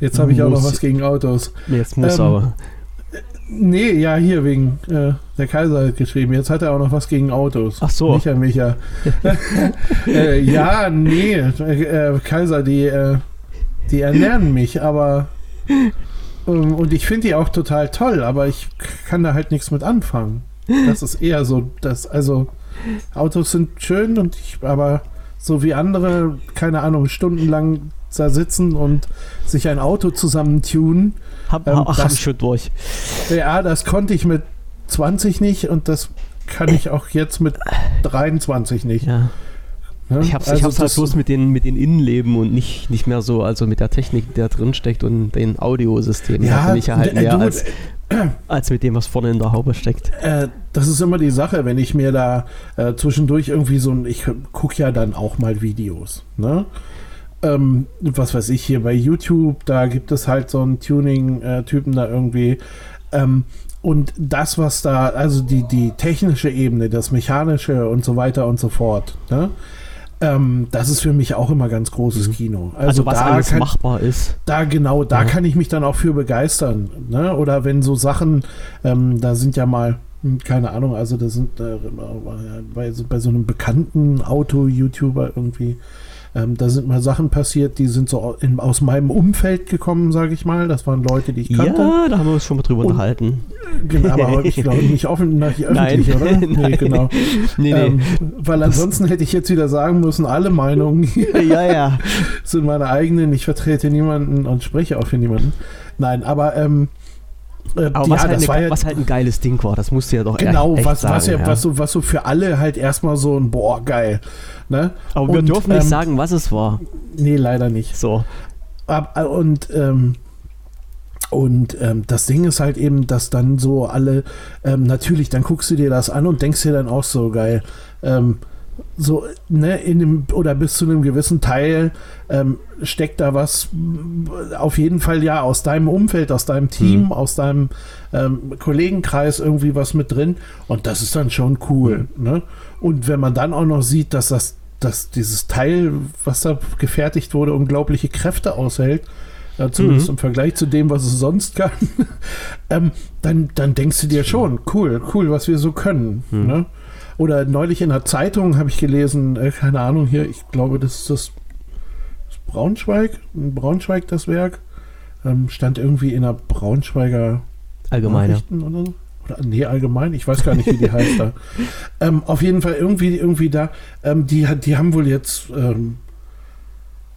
Jetzt habe ich auch noch was gegen Autos. Jetzt muss ähm, aber. Nee, ja, hier wegen äh, der Kaiser hat geschrieben. Jetzt hat er auch noch was gegen Autos. Ach so. Micha, Micha. (laughs) äh, ja, nee, äh, Kaiser, die, äh, die ernähren mich, aber. Ähm, und ich finde die auch total toll, aber ich kann da halt nichts mit anfangen. Das ist eher so, dass, also, Autos sind schön und ich, aber so wie andere, keine Ahnung, stundenlang da sitzen und sich ein Auto zusammentunen. Hab, ähm, ach, hab ich schon durch. Ja, das konnte ich mit 20 nicht und das kann ich auch jetzt mit 23 nicht. Ja. Ja, ich hab's, also ich hab's halt bloß mit den, mit den Innenleben und nicht, nicht mehr so, also mit der Technik, die da drin steckt und den Audiosystemen. Ja, mich halt mehr du, als, (clears throat) als mit dem, was vorne in der Haube steckt. Äh, das ist immer die Sache, wenn ich mir da äh, zwischendurch irgendwie so ein, ich gucke ja dann auch mal Videos, ne? Ähm, was weiß ich hier bei YouTube, da gibt es halt so einen Tuning-Typen da irgendwie. Ähm, und das, was da, also die, die technische Ebene, das mechanische und so weiter und so fort, ne? Ähm, das ist für mich auch immer ganz großes mhm. Kino. Also, also was alles kann, machbar ist. Da genau, da ja. kann ich mich dann auch für begeistern. Ne? Oder wenn so Sachen, ähm, da sind ja mal, hm, keine Ahnung, also da sind äh, bei, bei so einem bekannten Auto-YouTuber irgendwie, ähm, da sind mal Sachen passiert, die sind so in, aus meinem Umfeld gekommen, sage ich mal. Das waren Leute, die ich kannte. Ja, da haben wir uns schon mal drüber Und, unterhalten. Genau, aber ich glaube nicht offen, nicht öffentlich, (laughs) Nein. oder? Nee, Nein. genau. (laughs) Nee, nee. Ähm, weil ansonsten hätte ich jetzt wieder sagen müssen, alle Meinungen (laughs) ja, ja. sind meine eigenen. Ich vertrete niemanden und spreche auch für niemanden. Nein, aber ähm, äh, aber was, ja, halt eine, ja, was, halt ein geiles Ding war, das musst du ja doch genau, echt was, sagen, was, ja, ja. Was, so, was so für alle halt erstmal so ein Boah, geil. Ne? Aber wir dürfen nicht ähm, sagen, was es war. Nee, leider nicht. So. Äh, und ähm, und ähm, das Ding ist halt eben, dass dann so alle, ähm, natürlich, dann guckst du dir das an und denkst dir dann auch so geil, ähm, so, ne, in dem, oder bis zu einem gewissen Teil ähm, steckt da was auf jeden Fall ja aus deinem Umfeld, aus deinem Team, mhm. aus deinem ähm, Kollegenkreis irgendwie was mit drin. Und das ist dann schon cool. Mhm. Ne? Und wenn man dann auch noch sieht, dass das, dass dieses Teil, was da gefertigt wurde, unglaubliche Kräfte aushält, ja, zumindest mhm. im Vergleich zu dem, was es sonst kann, (laughs) ähm, dann, dann denkst du dir schon, cool, cool, was wir so können. Mhm. Ne? Oder neulich in der Zeitung habe ich gelesen, äh, keine Ahnung hier, ich glaube, das ist das, das Braunschweig, in Braunschweig das Werk, ähm, stand irgendwie in der Braunschweiger Allgemeine. Oder so. Oder, nee, allgemein, ich weiß gar nicht, wie die heißt da. (laughs) Ähm, auf jeden Fall irgendwie, irgendwie da, ähm, die, die haben wohl jetzt ähm,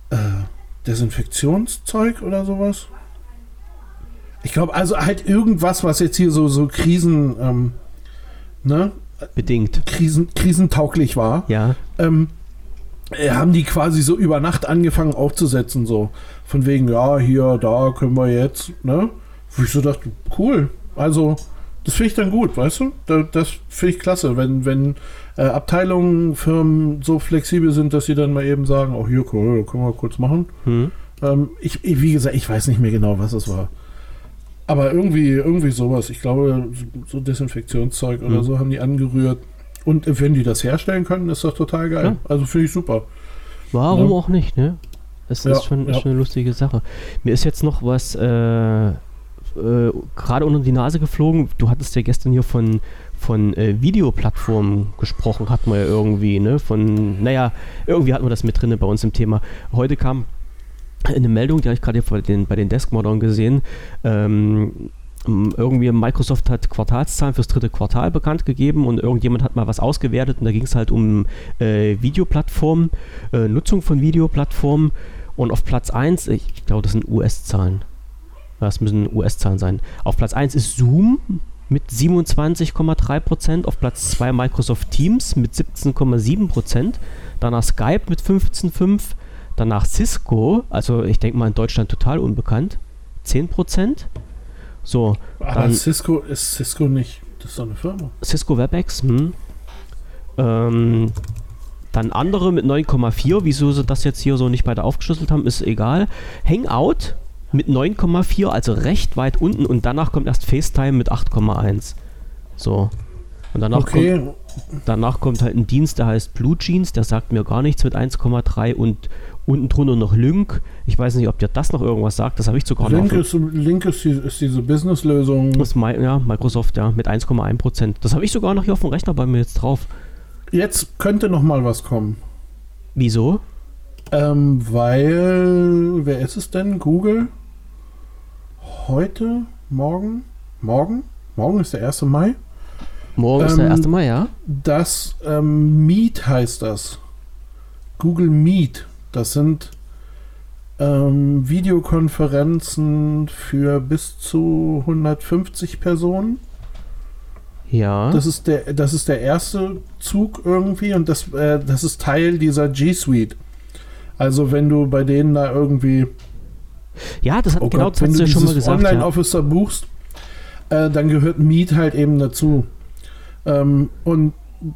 äh, Desinfektionszeug oder sowas. Ich glaube, also halt irgendwas, was jetzt hier so, so Krisen, ähm, ne? Bedingt. Krisen, krisentauglich war. Ja. Ähm, äh, haben die quasi so über Nacht angefangen aufzusetzen, so. Von wegen, ja, hier, da können wir jetzt, ne? Wo ich so dachte, cool. Also, das finde ich dann gut, weißt du? Da, das finde ich klasse, wenn, wenn äh, Abteilungen, Firmen so flexibel sind, dass sie dann mal eben sagen, oh, hier, cool, können wir kurz machen. Hm. Ähm, ich, ich, wie gesagt, ich weiß nicht mehr genau, was es war. Aber irgendwie, irgendwie sowas. Ich glaube, so Desinfektionszeug oder Hm. so haben die angerührt. Und wenn die das herstellen können, ist das total geil. Ja. Also finde ich super. Warum Ja. auch nicht, ne? Es Ja, ist, schon, schon eine lustige Sache. Mir ist jetzt noch was äh, äh, gerade unter die Nase geflogen. Du hattest ja gestern hier von, von äh, Videoplattformen gesprochen, hatten wir ja irgendwie, ne? Von, naja, irgendwie hatten wir das mit drin bei uns im Thema. Heute kam eine Meldung, die habe ich gerade bei den, bei den Deskmodern gesehen. Ähm, irgendwie Microsoft hat Quartalszahlen fürs dritte Quartal bekannt gegeben und irgendjemand hat mal was ausgewertet und da ging es halt um äh, Videoplattformen, äh, Nutzung von Videoplattformen und auf Platz 1, ich glaube, das sind US-Zahlen. Das müssen US-Zahlen sein. Auf Platz 1 ist Zoom mit 27,3%, auf Platz 2 Microsoft Teams mit 17,7%, danach Skype mit 15,5%, danach Cisco, also ich denke mal in Deutschland total unbekannt, 10%. So, Aber Dann- Cisco ist Cisco nicht. Das ist doch eine Firma. Cisco WebEx, hm. ähm, dann andere mit 9,4, wieso sie das jetzt hier so nicht weiter aufgeschlüsselt haben, ist egal. Hangout mit 9,4, also recht weit unten und danach kommt erst FaceTime mit 8,1. So. Und danach, kommt, Okay, danach kommt halt ein Dienst, der heißt Blue Jeans, der sagt mir gar nichts mit 1,3 und unten drunter noch Lync. Ich weiß nicht, ob dir das noch irgendwas sagt, das habe ich sogar noch. Link, ist, Link ist, die, ist diese Business-Lösung. Ja, Microsoft, ja, mit 1,1%. Das habe ich sogar noch hier auf dem Rechner bei mir jetzt drauf. Jetzt könnte noch mal was kommen. Wieso? Ähm, weil, wer ist es denn? Google? Heute? Morgen? Morgen? Morgen ist der 1. Mai. Morgen ist der Ähm, 1. Mai, ja? Das ähm, Meet heißt das. Google Meet. Das sind ähm, Videokonferenzen für bis zu 150 Personen. Ja. Das ist der, das ist der erste Zug irgendwie und das, äh, das ist Teil dieser G Suite. Also wenn du bei denen da irgendwie ja, das hat Oh genau Gott, das wenn du ja schon mal gesagt. Online Ja. Officer buchst, äh, dann gehört Meet halt eben dazu. Ähm, und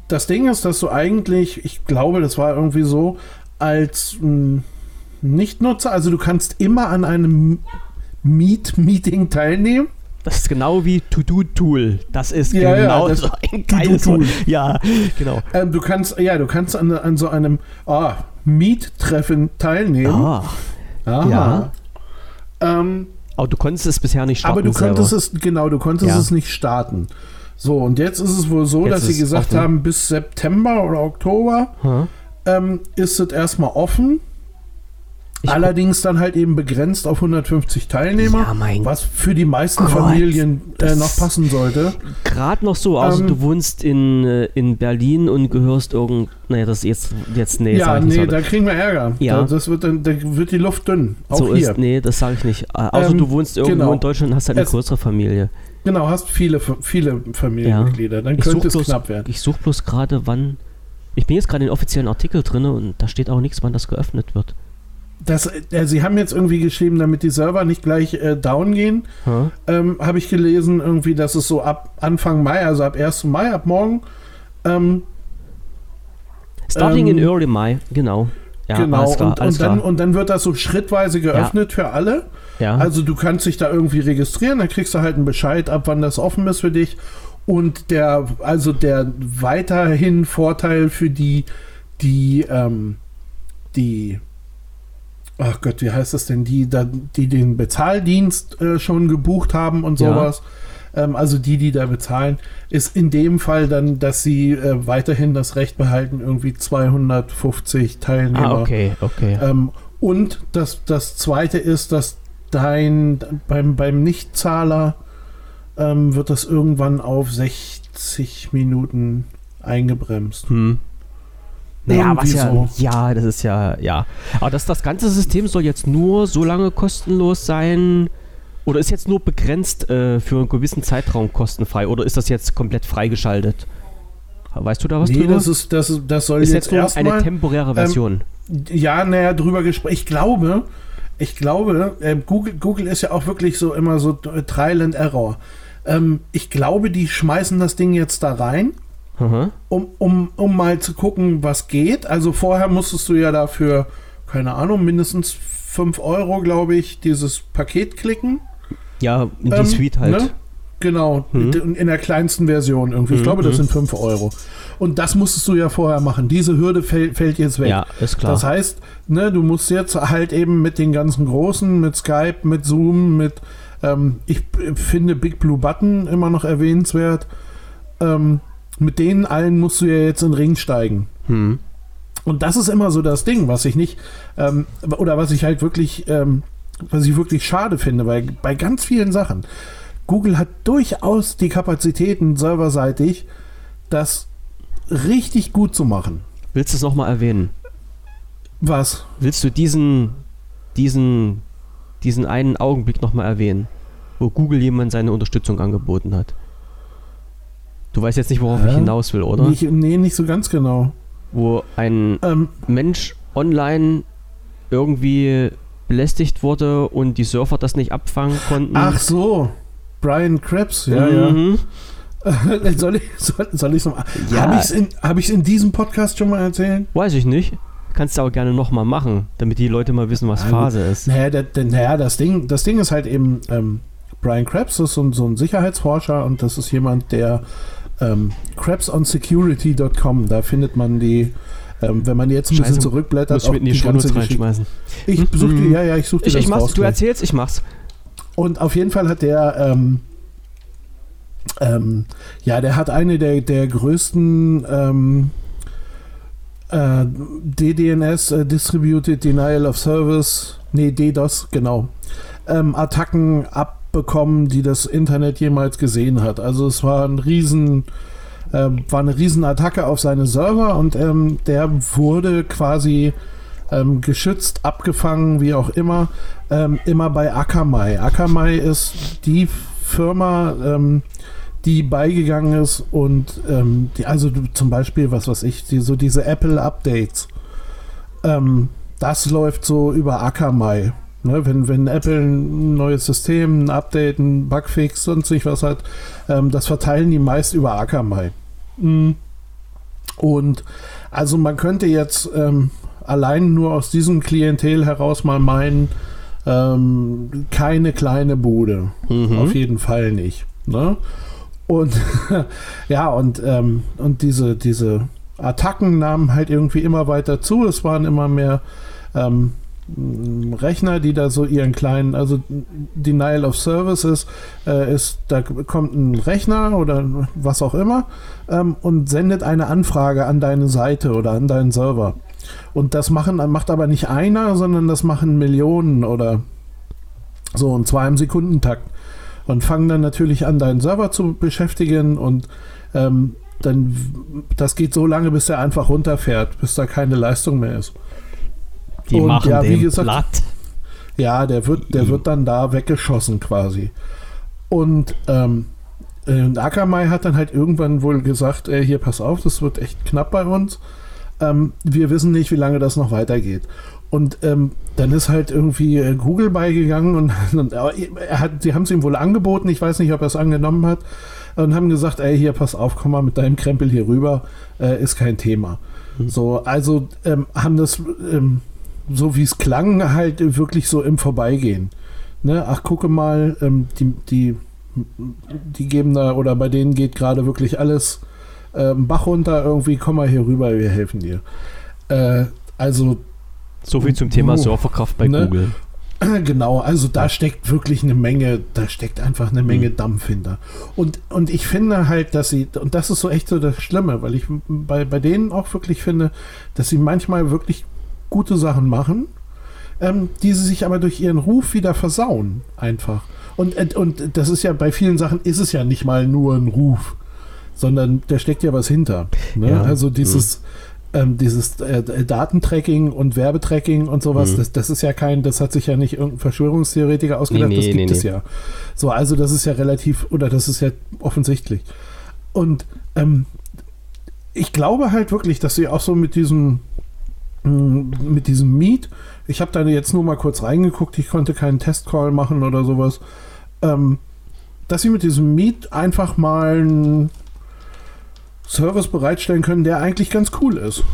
das Ding ist, dass du eigentlich, ich glaube, das war irgendwie so, als mh, Nichtnutzer, also du kannst immer an einem Meet-Meeting teilnehmen. Das ist genau wie To-Do-Tool. Das ist Ja, ja, genau das so ein geiles. Wort. Ja, genau. Ähm, du kannst, ja, du kannst an, an so einem ah, Meet-Treffen teilnehmen. Ah, Aha. ja. Ähm, aber du konntest es bisher nicht starten. Aber du konntest selber. es, genau, du konntest Ja. es nicht starten. So, und jetzt ist es wohl so, Jetzt dass sie es gesagt offen. haben, bis September oder Oktober Hm? Ähm, ist es erstmal offen. Ich- Allerdings dann halt eben begrenzt auf 150 Teilnehmer, Ja, was für die meisten Gott, Familien äh, noch passen sollte. Gerade noch so, also Ähm, du wohnst in, äh, in Berlin und gehörst irgend. Naja, das ist jetzt. jetzt nee, ja, nee, da kriegen wir Ärger. Ja. Da, das wird dann, da wird die Luft dünn. Auch so hier. ist, nee, das sage ich nicht. Äh, Außer Ähm, du wohnst irgendwo genau. in Deutschland und hast halt eine Es- größere Familie. Genau, hast viele, viele Familienmitglieder. Dann Ich könnte suche es bloß, knapp werden. ich such bloß gerade, wann. Ich bin jetzt gerade in den offiziellen Artikel drin und da steht auch nichts, wann das geöffnet wird. Das, äh, sie haben jetzt irgendwie geschrieben, damit die Server nicht gleich äh, down gehen, Hm? ähm, habe ich gelesen, irgendwie, dass es so ab Anfang Mai, also ab 1. Mai, ab morgen, ähm, Starting Ähm, in Early Mai, genau. Ja, genau, klar, und, und, dann, und dann wird das so schrittweise geöffnet für alle. ja. Also du kannst dich da irgendwie registrieren, dann kriegst du halt einen Bescheid, ab wann das offen ist für dich. Und der, also der weiterhin Vorteil für die, die, ähm, die, ach Gott, wie heißt das denn, die, da, die den Bezahldienst äh, schon gebucht haben und Ja. sowas. Ähm, also die, die da bezahlen, ist in dem Fall dann, dass sie äh, weiterhin das Recht behalten, irgendwie 250 Teilnehmer ah, okay, okay. ähm, und das, das zweite ist, dass dein beim, beim Nichtzahler ähm, wird das irgendwann auf 60 Minuten eingebremst. Hm. Naja, was ja, so. ja, das ist ja, ja. Aber das, das ganze System soll jetzt nur so lange kostenlos sein, Oder ist jetzt nur begrenzt äh, für einen gewissen Zeitraum kostenfrei oder ist das jetzt komplett freigeschaltet? Weißt du da was nee, drüber? das ist, das, das soll ist jetzt, jetzt nur eine erstmal. temporäre Version. Ja, naja, drüber gesprochen. Ich glaube, ich glaube, äh, Google, Google ist ja auch wirklich so immer so Trial and Error. Ähm, ich glaube, die schmeißen das Ding jetzt da rein, Aha. um, um, um mal zu gucken, was geht. Also vorher musstest du ja dafür, keine Ahnung, mindestens 5 Euro, glaube ich, dieses Paket klicken. Ja, in die Ähm, Suite halt. ne? Genau, Mhm. in der kleinsten Version irgendwie. Ich Mhm, glaube, das mhm. sind 5 Euro. Und das musstest du ja vorher machen. Diese Hürde fällt, fällt jetzt weg. Ja, ist klar. Das heißt, ne, du musst jetzt halt eben mit den ganzen Großen, mit Skype, mit Zoom, mit, ähm, ich finde Big Blue Button immer noch erwähnenswert. Ähm, mit denen allen musst du ja jetzt in den Ring steigen. hm. Und das ist immer so das Ding, was ich nicht, ähm, oder was ich halt wirklich, ähm, was ich wirklich schade finde, weil bei ganz vielen Sachen, Google hat durchaus die Kapazitäten serverseitig, das richtig gut zu machen. Willst du es nochmal erwähnen? Was? Willst du diesen, diesen, diesen einen Augenblick nochmal erwähnen, wo Google jemand seine Unterstützung angeboten hat? Du weißt jetzt nicht, worauf Hä? ich hinaus will, oder? Nicht, nee, nicht so ganz genau. Wo ein Ähm, Mensch online irgendwie belästigt wurde und die Surfer das nicht abfangen konnten. ach so, Brian Krebs, ja, Mhm. (laughs) ja. soll ich soll, soll ich's noch mal? Ja. Habe ich es in, hab in diesem Podcast schon mal erzählt? Weiß ich nicht. Kannst du aber gerne nochmal machen, damit die Leute mal wissen, was Ja. Phase ist. Naja, der, naja das, Ding, das Ding ist halt eben, ähm, Brian Krebs ist so, ein- so ein Sicherheitsforscher und das ist jemand, der ähm, krebsonsecurity.com, da findet man die, ähm, wenn man jetzt ein bisschen Scheiße, zurückblättert, Muss ich mit in die die ganze reinschmeißen. Ich Hm? suche die, Mhm. ja, ja, ich suche die Ich, ich mach's, du gleich. erzählst, ich mach's. Und auf jeden Fall hat der, ähm, ähm, ja, der hat eine der, der größten ähm, äh, DDNS, äh, Distributed Denial of Service, nee, DDoS, genau, ähm, Attacken abbekommen, die das Internet jemals gesehen hat. Also es war ein riesen, äh, war eine riesen Attacke auf seine Server und ähm, der wurde quasi ähm, geschützt, abgefangen, wie auch immer, ähm, immer bei Akamai. Akamai ist die Firma, ähm, die beigegangen ist und ähm, die, also zum Beispiel, was weiß ich, die, so diese Apple-Updates, ähm, das läuft so über Akamai. Ne, wenn, wenn Apple ein neues System, ein Update, ein Bugfix, sonst nicht was hat, ähm, das verteilen die meist über Akamai. Mm. Und also man könnte jetzt ähm, allein nur aus diesem Klientel heraus mal meinen, ähm, keine kleine Bude. Mhm. Auf jeden Fall nicht. Ne? Und (laughs) ja, und, ähm, und diese, diese Attacken nahmen halt irgendwie immer weiter zu. Es waren immer mehr ähm, Rechner, die da so ihren kleinen, also Denial of Services äh, ist, da kommt ein Rechner oder was auch immer ähm, und sendet eine Anfrage an deine Seite oder an deinen Server. Und das machen, macht aber nicht einer, sondern das machen Millionen oder so und zwar im Sekundentakt und fangen dann natürlich an, deinen Server zu beschäftigen und ähm, dann das geht so lange, bis er einfach runterfährt, bis da keine Leistung mehr ist. Die Und machen ja, wie gesagt- platt. Ja, der wird, der wird dann da weggeschossen quasi. Und ähm, äh, und Akamai hat dann halt irgendwann wohl gesagt, äh, hier pass auf, das wird echt knapp bei uns. Ähm, wir wissen nicht, wie lange das noch weitergeht. Und ähm, dann ist halt irgendwie äh, Google beigegangen und, (laughs) und er hat, sie haben es ihm wohl angeboten, ich weiß nicht, ob er es angenommen hat, und haben gesagt, ey, hier, pass auf, komm mal mit deinem Krempel hier rüber, äh, ist kein Thema. So, also ähm, haben das, ähm, so wie es klang, halt wirklich so im Vorbeigehen. Ne? Ach, gucke mal, ähm, die, die, die geben da, oder bei denen geht gerade wirklich alles ähm, Bach runter, irgendwie, komm mal hier rüber, wir helfen dir. Äh, also So viel zum Thema Surferkraft bei ne? Google. (clears throat) Genau, also da steckt wirklich eine Menge, da steckt einfach eine Menge Dampf hinter. Und, und ich finde halt, dass sie, und das ist so echt so das Schlimme, weil ich bei, bei denen auch wirklich finde, dass sie manchmal wirklich gute Sachen machen, ähm, die sie sich aber durch ihren Ruf wieder versauen, einfach. Und, und, und das ist ja bei vielen Sachen, ist es ja nicht mal nur ein Ruf, sondern da steckt ja was hinter. Ne? Ja. Also dieses, ähm, dieses äh, Datentracking und Werbetracking und sowas, Mhm. das, das ist ja kein, das hat sich ja nicht irgendein Verschwörungstheoretiker ausgedacht, Nee, nee, das gibt nee, es ja. So, also das ist ja relativ, oder das ist ja offensichtlich. Und ähm, ich glaube halt wirklich, dass sie auch so mit diesem mit diesem Meet, ich habe da jetzt nur mal kurz reingeguckt, ich konnte keinen Testcall machen oder sowas, ähm, dass sie mit diesem Meet einfach mal einen Service bereitstellen können, der eigentlich ganz cool ist.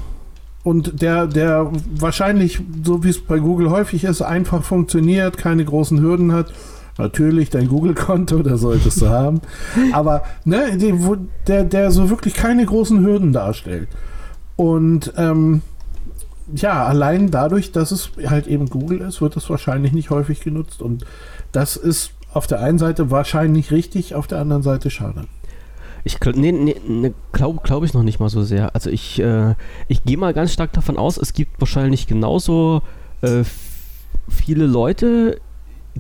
Und der, der wahrscheinlich, so wie es bei Google häufig ist, einfach funktioniert, keine großen Hürden hat. Natürlich dein Google-Konto, da solltest du haben. (laughs) Aber ne, der, der so wirklich keine großen Hürden darstellt. Und ähm, ja, allein dadurch, dass es halt eben Google ist, wird es wahrscheinlich nicht häufig genutzt. Und das ist auf der einen Seite wahrscheinlich richtig, auf der anderen Seite schade. Ich nee, nee, nee, glaube glaub ich noch nicht mal so sehr. Also ich, äh, ich gehe mal ganz stark davon aus, es gibt wahrscheinlich genauso äh, viele Leute,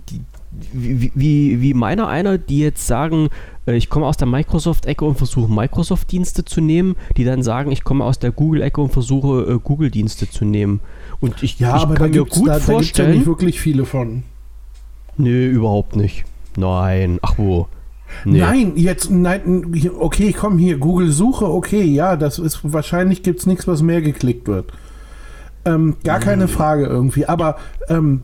die, wie, wie, wie meiner einer, die jetzt sagen, ich komme aus der Microsoft-Ecke und versuche Microsoft-Dienste zu nehmen, die dann sagen, ich komme aus der Google-Ecke und versuche äh, Google-Dienste zu nehmen. Und ich, Ja, ich aber da kann mir gut da, da gibt's ja vorstellen. nicht wirklich viele von. nee, überhaupt nicht. Nein, ach wo. Nee. Nein, jetzt, nein, okay, komm hier, Google Suche, okay, ja, das ist, wahrscheinlich gibt es nichts, was mehr geklickt wird. Ähm, gar keine Frage irgendwie, aber ähm,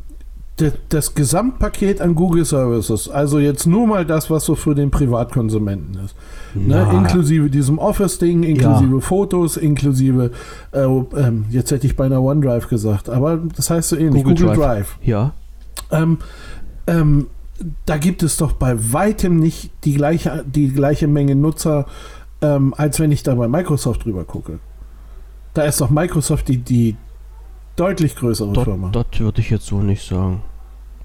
das Gesamtpaket an Google Services, also jetzt nur mal das, was so für den Privatkonsumenten ist, ne, inklusive diesem Office-Ding, inklusive Fotos, inklusive, äh, ähm, jetzt hätte ich beinahe OneDrive gesagt, aber das heißt so ähnlich, Google Google, Drive. Drive. Ja. Ähm, ähm, da gibt es doch bei weitem nicht die gleiche, die gleiche Menge Nutzer, ähm, als wenn ich da bei Microsoft drüber gucke. Da ist doch Microsoft die, die deutlich größere Dort, Firma. dort würde ich jetzt so nicht sagen.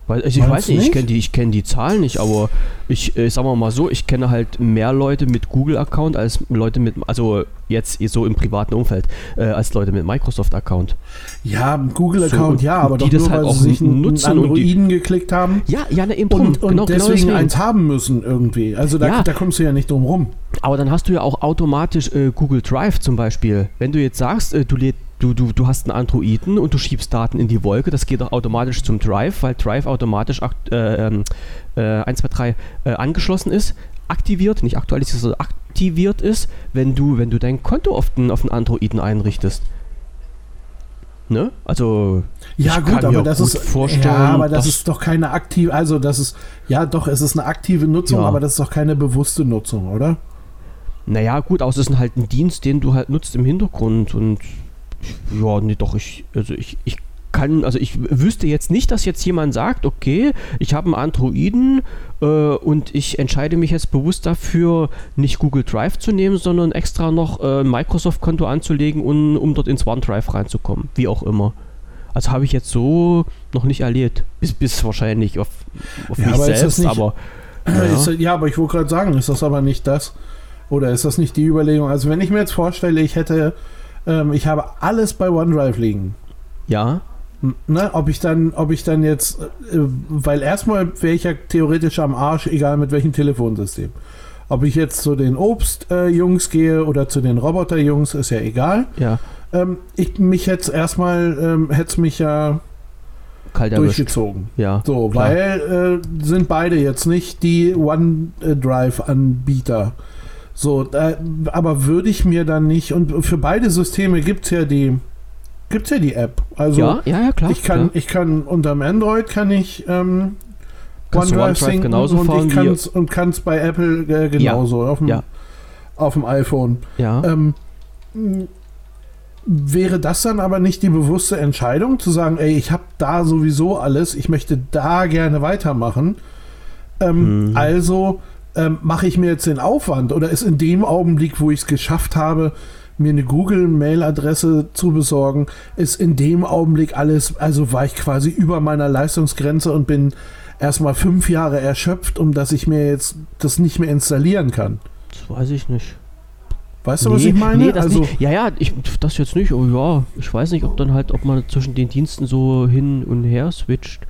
Weil, also ich weiß du nicht, ich nicht? kenne die, ich kenn die Zahlen nicht, aber ich äh, sagen wir mal so, ich kenne halt mehr Leute mit Google-Account als Leute mit, also jetzt so im privaten Umfeld, äh, als Leute mit Microsoft-Account. Ja, Google-Account, So, ja, aber die doch das nur, halt weil auch sie sich nutzen einen und die- Androiden geklickt haben Ja, ja, ne, eben drum. und, und genau, genau deswegen deswegen. eins haben müssen irgendwie. Also da, Ja. da kommst du ja nicht drum rum. Aber dann hast du ja auch automatisch äh, Google Drive zum Beispiel. Wenn du jetzt sagst, äh, du, läd, du, du, du hast einen Androiden und du schiebst Daten in die Wolke, das geht auch automatisch zum Drive, weil Drive automatisch äh, ähm, äh, 1, 2, 3 äh, angeschlossen ist, aktiviert, nicht aktualisiert, sondern aktiviert ist, wenn du, wenn du dein Konto auf den, auf den Androiden einrichtest. Ne? Also, Ja, Ich gut, kann aber mir das gut ist vorstellen, ja, aber das ist doch keine aktive, also das ist ja doch, es ist eine aktive Nutzung, Ja. aber das ist doch keine bewusste Nutzung, oder? Naja, gut, außer es ist halt ein Dienst, den du halt nutzt im Hintergrund und ja, nee, doch, ich, also ich, ich kann, also ich wüsste jetzt nicht, dass jetzt jemand sagt, okay, ich habe einen Androiden äh, und ich entscheide mich jetzt bewusst dafür, nicht Google Drive zu nehmen, sondern extra noch äh, ein Microsoft-Konto anzulegen, um, um dort ins OneDrive reinzukommen, wie auch immer. Also habe ich jetzt so noch nicht erlebt. Bis, bis wahrscheinlich auf, auf Ja, mich aber selbst, nicht- aber (clears throat) Ja. ist, ja aber ich wollte gerade sagen, ist das aber nicht das? Oder ist das nicht die Überlegung? Also wenn ich mir jetzt vorstelle, ich hätte, ähm, ich habe alles bei OneDrive liegen. ja, Ne, ob ich dann, ob ich dann jetzt, äh, weil erstmal wäre ich ja theoretisch am Arsch, egal mit welchem Telefonsystem. Ob ich jetzt zu den Obst-Jungs gehe oder zu den Roboter-Jungs, ist ja egal. ja, Ähm, ich mich jetzt erstmal, ähm, hätte es mich ja kalt durchgezogen. Ja, So, klar. weil äh, sind beide jetzt nicht die OneDrive-Anbieter. So, da, aber würde ich mir dann nicht, und für beide Systeme gibt es ja die, gibt's ja die App. Also ja, ja, ja, klar. ich kann, klar. ich kann unterm Android kann ich ähm, OneDrive OneDrive sinken genauso und ich wie- kann es und kann's bei Apple äh, genauso auf, dem, ja. auf dem iPhone. Ja, Ähm, wäre das dann aber nicht die bewusste Entscheidung, zu sagen, ey, ich habe da sowieso alles, ich möchte da gerne weitermachen. Ähm, Mhm. Also ähm, mache ich mir jetzt den Aufwand oder ist in dem Augenblick, wo ich es geschafft habe, mir eine Google-Mail-Adresse zu besorgen, ist in dem Augenblick alles, also war ich quasi über meiner Leistungsgrenze und bin erstmal fünf Jahre erschöpft, um dass ich mir jetzt das nicht mehr installieren kann. das weiß ich nicht. Weißt du, was ich meine? Nee, das also, nicht. Ja, ja, ich, das jetzt nicht. Oh ja, ich weiß nicht, ob dann halt, ob man zwischen den Diensten so hin und her switcht.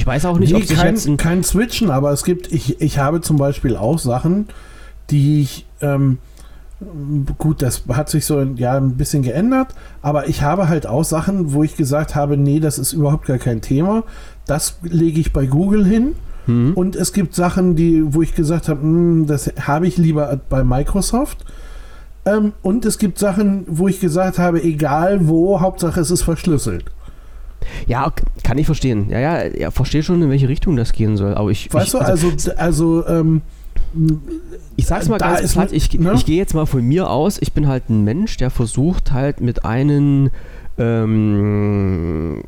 Ich weiß auch nicht, nee, ob sich kein, jetzt ein, kein Switchen, aber es gibt, ich, ich habe zum Beispiel auch Sachen, die ich ähm, Gut, das hat sich so ja, ein bisschen geändert, aber ich habe halt auch Sachen, wo ich gesagt habe, nee, das ist überhaupt gar kein Thema. Das lege ich bei Google hin. Mhm. Und es gibt Sachen, die, wo ich gesagt habe, hm, das habe ich lieber bei Microsoft. Ähm, und es gibt Sachen, wo ich gesagt habe, egal wo, Hauptsache es ist verschlüsselt. Ja, kann ich verstehen. Ja, ja, ja verstehe schon, in welche Richtung das gehen soll. Aber ich. Weißt ich, du, also, also, ähm, ich sag's mal ganz platt, ich, ne? ich gehe jetzt mal von mir aus, ich bin halt ein Mensch, der versucht halt mit einem ähm,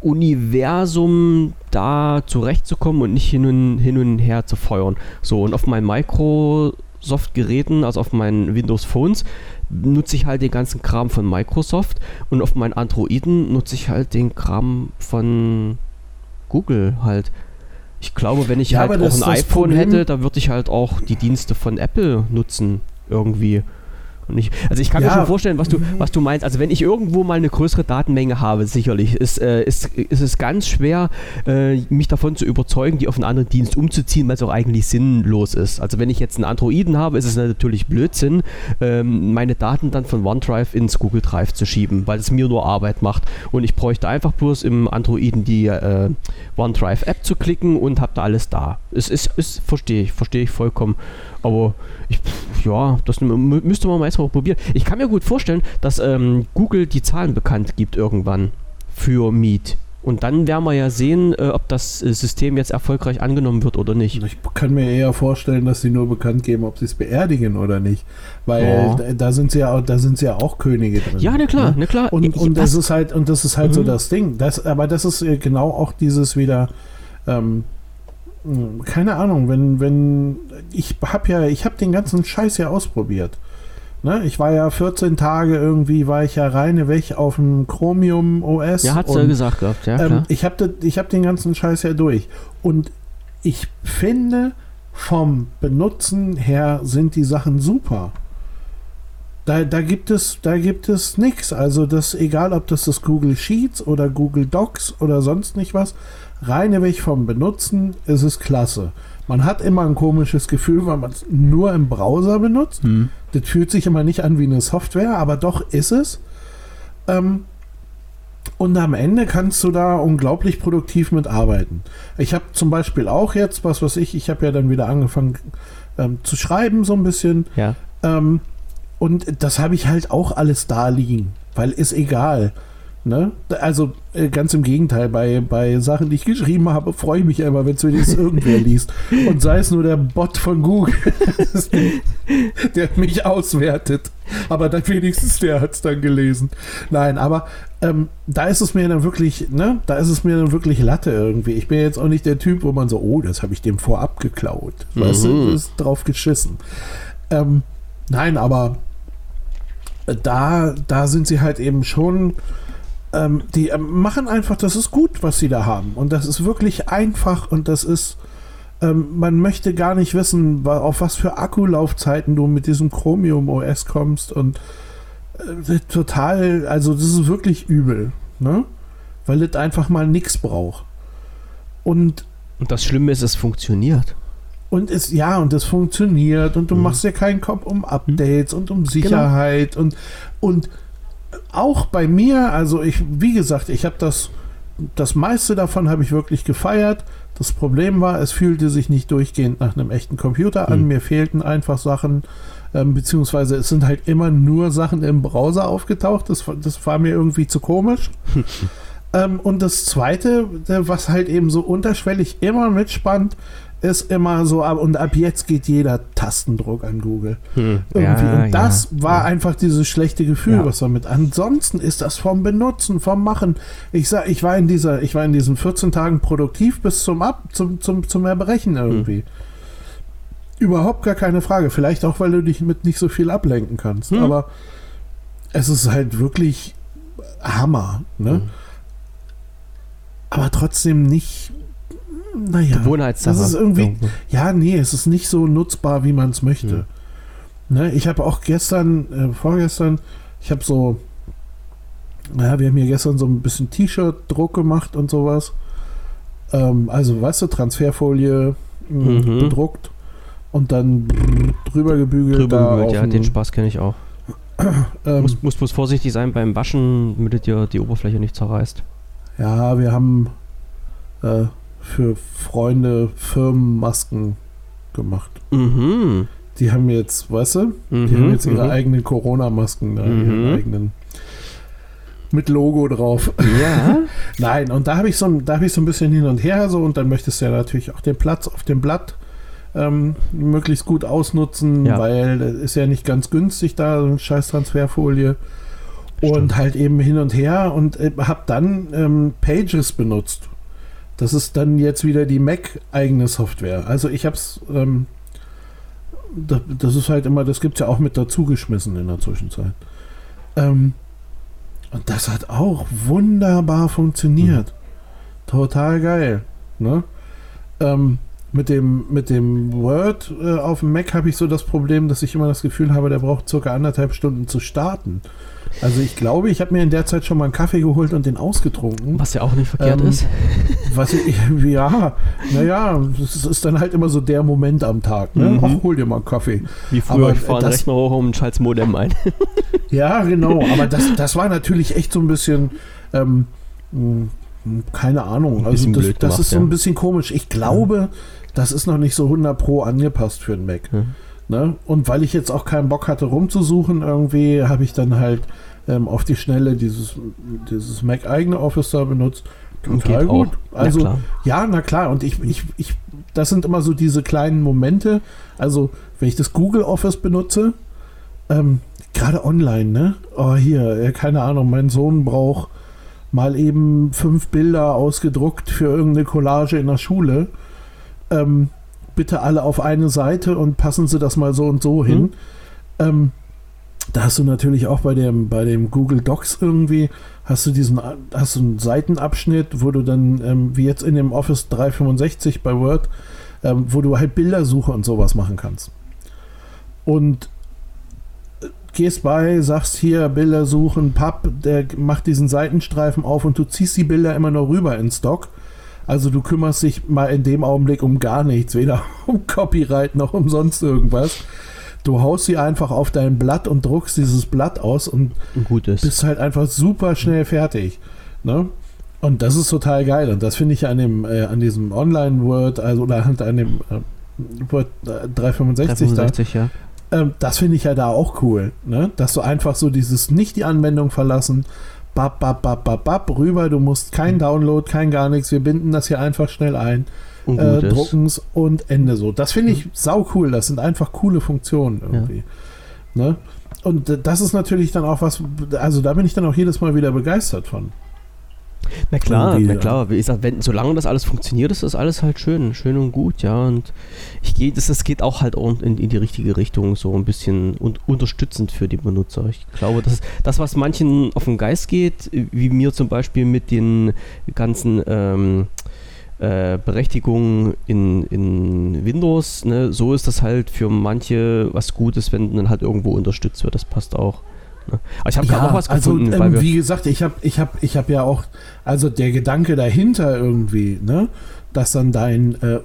Universum da zurechtzukommen und nicht hin und, hin und her zu feuern. So, und auf meinen Microsoft-Geräten, also auf meinen Windows-Phones, nutze ich halt den ganzen Kram von Microsoft und auf meinen Androiden nutze ich halt den Kram von Google halt. Ich glaube, wenn ich ja, halt auch ein iPhone Problem. hätte, da würde ich halt auch die Dienste von Apple nutzen irgendwie. Ich, also ich kann ja. mir schon vorstellen, was du, was du meinst. Also wenn ich irgendwo mal eine größere Datenmenge habe, sicherlich, ist, äh, ist, ist es ganz schwer, äh, mich davon zu überzeugen, die auf einen anderen Dienst umzuziehen, weil es auch eigentlich sinnlos ist. Also wenn ich jetzt einen Androiden habe, ist es natürlich Blödsinn, ähm, meine Daten dann von OneDrive ins Google Drive zu schieben, weil es mir nur Arbeit macht. Und ich bräuchte einfach bloß im Androiden die äh, OneDrive-App zu klicken und habe da alles da. Es ist, ist verstehe ich, verstehe ich vollkommen. Aber ich, ja, das müsste man mal probieren. Ich kann mir gut vorstellen, dass ähm, Google die Zahlen bekannt gibt irgendwann für Meet. Und dann werden wir ja sehen, äh, ob das äh, System jetzt erfolgreich angenommen wird oder nicht. Ich kann mir eher vorstellen, dass sie nur bekannt geben, ob sie es beerdigen oder nicht. Weil oh. da sind sie ja auch, da sind sie ja auch Könige drin. Ja, na klar, ne? na klar. Und, und das ist halt, und das ist halt mhm. so das Ding. Das, aber das ist äh, genau auch dieses wieder, ähm, hm, keine Ahnung, wenn, wenn, ich hab ja, ich hab den ganzen Scheiß ja ausprobiert. Ne? Ich war ja 14 Tage irgendwie, war ich ja reine weg auf dem Chromium OS. Ja, hat's ja gesagt gehabt, ja. Ähm, ich habe hab den ganzen Scheiß ja durch. Und ich finde, vom Benutzen her sind die Sachen super. Da, da gibt es, da gibt es nichts. Also das, egal ob das das Google Sheets oder Google Docs oder sonst nicht was, Reineweg vom Benutzen ist es klasse. Man hat immer ein komisches Gefühl, weil man es nur im Browser benutzt. Hm. Das fühlt sich immer nicht an wie eine Software, aber doch ist es. Ähm, und am Ende kannst du da unglaublich produktiv mitarbeiten. Ich habe zum Beispiel auch jetzt, was weiß ich, ich habe ja dann wieder angefangen ähm, zu schreiben, so ein bisschen. Ja. Ähm, und das habe ich halt auch alles da liegen, weil ist egal. Ne? Also äh, ganz im Gegenteil, bei, bei Sachen, die ich geschrieben habe, freue ich mich immer, wenn es wenigstens (laughs) irgendwer liest. Und sei es nur der Bot von Google, (laughs) der mich auswertet. Aber dann wenigstens der hat es dann gelesen. Nein, aber ähm, da ist es mir dann wirklich, ne, da ist es mir dann wirklich Latte irgendwie. Ich bin jetzt auch nicht der Typ, wo man so, oh, das habe ich dem vorab geklaut. Mhm. Weißt du, ist drauf geschissen. Ähm, nein, aber da, da sind sie halt eben schon ähm, die ähm, machen einfach, das ist gut, was sie da haben. Und das ist wirklich einfach und das ist, ähm, man möchte gar nicht wissen, auf was für Akkulaufzeiten du mit diesem Chromium OS kommst und äh, total, also das ist wirklich übel, ne? Weil es einfach mal nichts braucht. Und, und das Schlimme ist, es funktioniert. Und es, ja, und es funktioniert und du mhm. machst dir keinen Kopf um Updates mhm. und um genau. Sicherheit genau. und, und auch bei mir, also ich, wie gesagt, ich habe das, das meiste davon habe ich wirklich gefeiert. Das Problem war, es fühlte sich nicht durchgehend nach einem echten Computer an. Hm. Mir fehlten einfach Sachen, ähm, beziehungsweise es sind halt immer nur Sachen im Browser aufgetaucht. Das, das war mir irgendwie zu komisch. (laughs) ähm, und das Zweite, was halt eben so unterschwellig immer mitspannt, ist immer so, und ab jetzt geht jeder Tastendruck an Google. Hm. Irgendwie. Ja, und das ja, war ja. einfach dieses schlechte Gefühl, was damit. Ansonsten ist das vom Benutzen, vom Machen. Ich sag, ich war in dieser, ich war in diesen 14 Tagen produktiv bis zum Ab, zum, zum, zum Erbrechen irgendwie. Hm. Überhaupt gar keine Frage. Vielleicht auch, weil du dich mit nicht so viel ablenken kannst. Hm. Aber es ist halt wirklich Hammer. Ne? Hm. Aber trotzdem nicht naja, Gewohnheitssache. Das ist irgendwie, ja, nee, es ist nicht so nutzbar, wie man es möchte. Mhm. Ne, ich habe auch gestern, äh, vorgestern, ich habe so, naja, wir haben hier gestern so ein bisschen T-Shirt-Druck gemacht und sowas. Ähm, also, weißt du, Transferfolie mh, mhm. bedruckt. und dann drüber gebügelt. Drüber gebügelt, ja, den Spaß kenne ich auch. (clears throat) ähm, Muss, muss bloß vorsichtig sein beim Waschen, damit dir die Oberfläche nicht zerreißt. Ja, wir haben äh, für Freunde Firmenmasken gemacht. Mhm. Die haben jetzt, weißt du, die Mhm, haben jetzt ihre mhm. eigenen Corona-Masken da, Mhm. ihren eigenen mit Logo drauf. Ja. (laughs) Nein, und da habe ich so da habe ich so ein bisschen hin und her so und dann möchtest du ja natürlich auch den Platz auf dem Blatt ähm, möglichst gut ausnutzen, Ja. weil das ist ja nicht ganz günstig da, so eine scheiß Transferfolie. Und Stimmt. halt eben hin und her und äh, habe dann ähm, Pages benutzt. Das ist dann jetzt wieder die Mac-eigene Software. Also ich habe es, ähm, das, das ist halt immer, das gibt es ja auch mit dazu geschmissen in der Zwischenzeit. Ähm, und das hat auch wunderbar funktioniert. Total geil. Ne? Ähm, mit, dem, mit dem Word äh, auf dem Mac habe ich so das Problem, dass ich immer das Gefühl habe, der braucht circa anderthalb Stunden zu starten. Also ich glaube, ich habe mir in der Zeit schon mal einen Kaffee geholt und den ausgetrunken. Was ja auch nicht verkehrt Ähm, ist. (laughs) Was ich, ja, naja, das ist dann halt immer so der Moment am Tag. Ne? Mhm. Ach, hol dir mal einen Kaffee. Wie früher, aber ich fahre das- Rechner hoch und schalte Modem ein. (laughs) Ja, genau. Aber das, das war natürlich echt so ein bisschen, ähm, mh, keine Ahnung. Also das, das gemacht, ist so ein bisschen komisch. Ich glaube, das ist noch nicht so 100 Pro angepasst für einen Mac. Ja. Ne? Und weil ich jetzt auch keinen Bock hatte rumzusuchen, irgendwie habe ich dann halt ähm, auf die Schnelle dieses, dieses Mac-eigene Office da benutzt. Total Geht gut. auch. Also ja, klar. ja, na klar. Und ich, ich, ich, das sind immer so diese kleinen Momente. Also, wenn ich das Google Office benutze, ähm, gerade online, ne? Oh, hier, äh, keine Ahnung, mein Sohn braucht mal eben fünf Bilder ausgedruckt für irgendeine Collage in der Schule. Ähm, bitte alle auf eine Seite und passen Sie das mal so und so hin. Ähm, da hast du natürlich auch bei dem, bei dem Google Docs irgendwie, hast du diesen, hast du einen Seitenabschnitt, wo du dann, ähm, wie jetzt in dem Office 365 bei Word, ähm, wo du halt Bildersuche und sowas machen kannst. Und äh, gehst bei, sagst hier Bilder suchen, Papp, der macht diesen Seitenstreifen auf und du ziehst die Bilder immer nur rüber in Stock. Also du kümmerst dich mal in dem Augenblick um gar nichts, weder (laughs) um Copyright noch um sonst irgendwas. Du haust sie einfach auf dein Blatt und druckst dieses Blatt aus und gutes. bist halt einfach super schnell fertig. Ne? Und das ist total geil. Und das finde ich an dem, äh, an diesem Online-Word, also oder halt an dem äh, Word äh, 365 da, 365, ja. ähm, das finde ich ja da auch cool, ne? Dass du einfach so dieses nicht die Anwendung verlassen, bap, bap, bap, bap, bap, rüber, du musst kein Download, kein gar nichts, wir binden das hier einfach schnell ein, Und äh, gut ist. drucken's und Ende so. Das finde ich sau cool, das sind einfach coole Funktionen irgendwie. Ne? Und äh, das ist natürlich dann auch was, also da bin ich dann auch jedes Mal wieder begeistert von. Na klar, irgendwie, na klar. Wie gesagt, wenn, solange das alles funktioniert, ist das alles halt schön, schön und gut, ja. Und ich gehe, das, das geht auch halt in, in die richtige Richtung, so ein bisschen un, unterstützend für die Benutzer. Ich glaube, das das, was manchen auf den Geist geht, wie mir zum Beispiel mit den ganzen ähm, äh, Berechtigungen in, in Windows, ne, so ist das halt für manche was Gutes, wenn dann halt irgendwo unterstützt wird. Das passt auch. Ne? Aber ich habe gerade auch was also gefunden, ähm, weil wir wie gesagt, ich habe ich hab, ich hab ja auch, also der Gedanke dahinter irgendwie, ne, dass dann dein äh,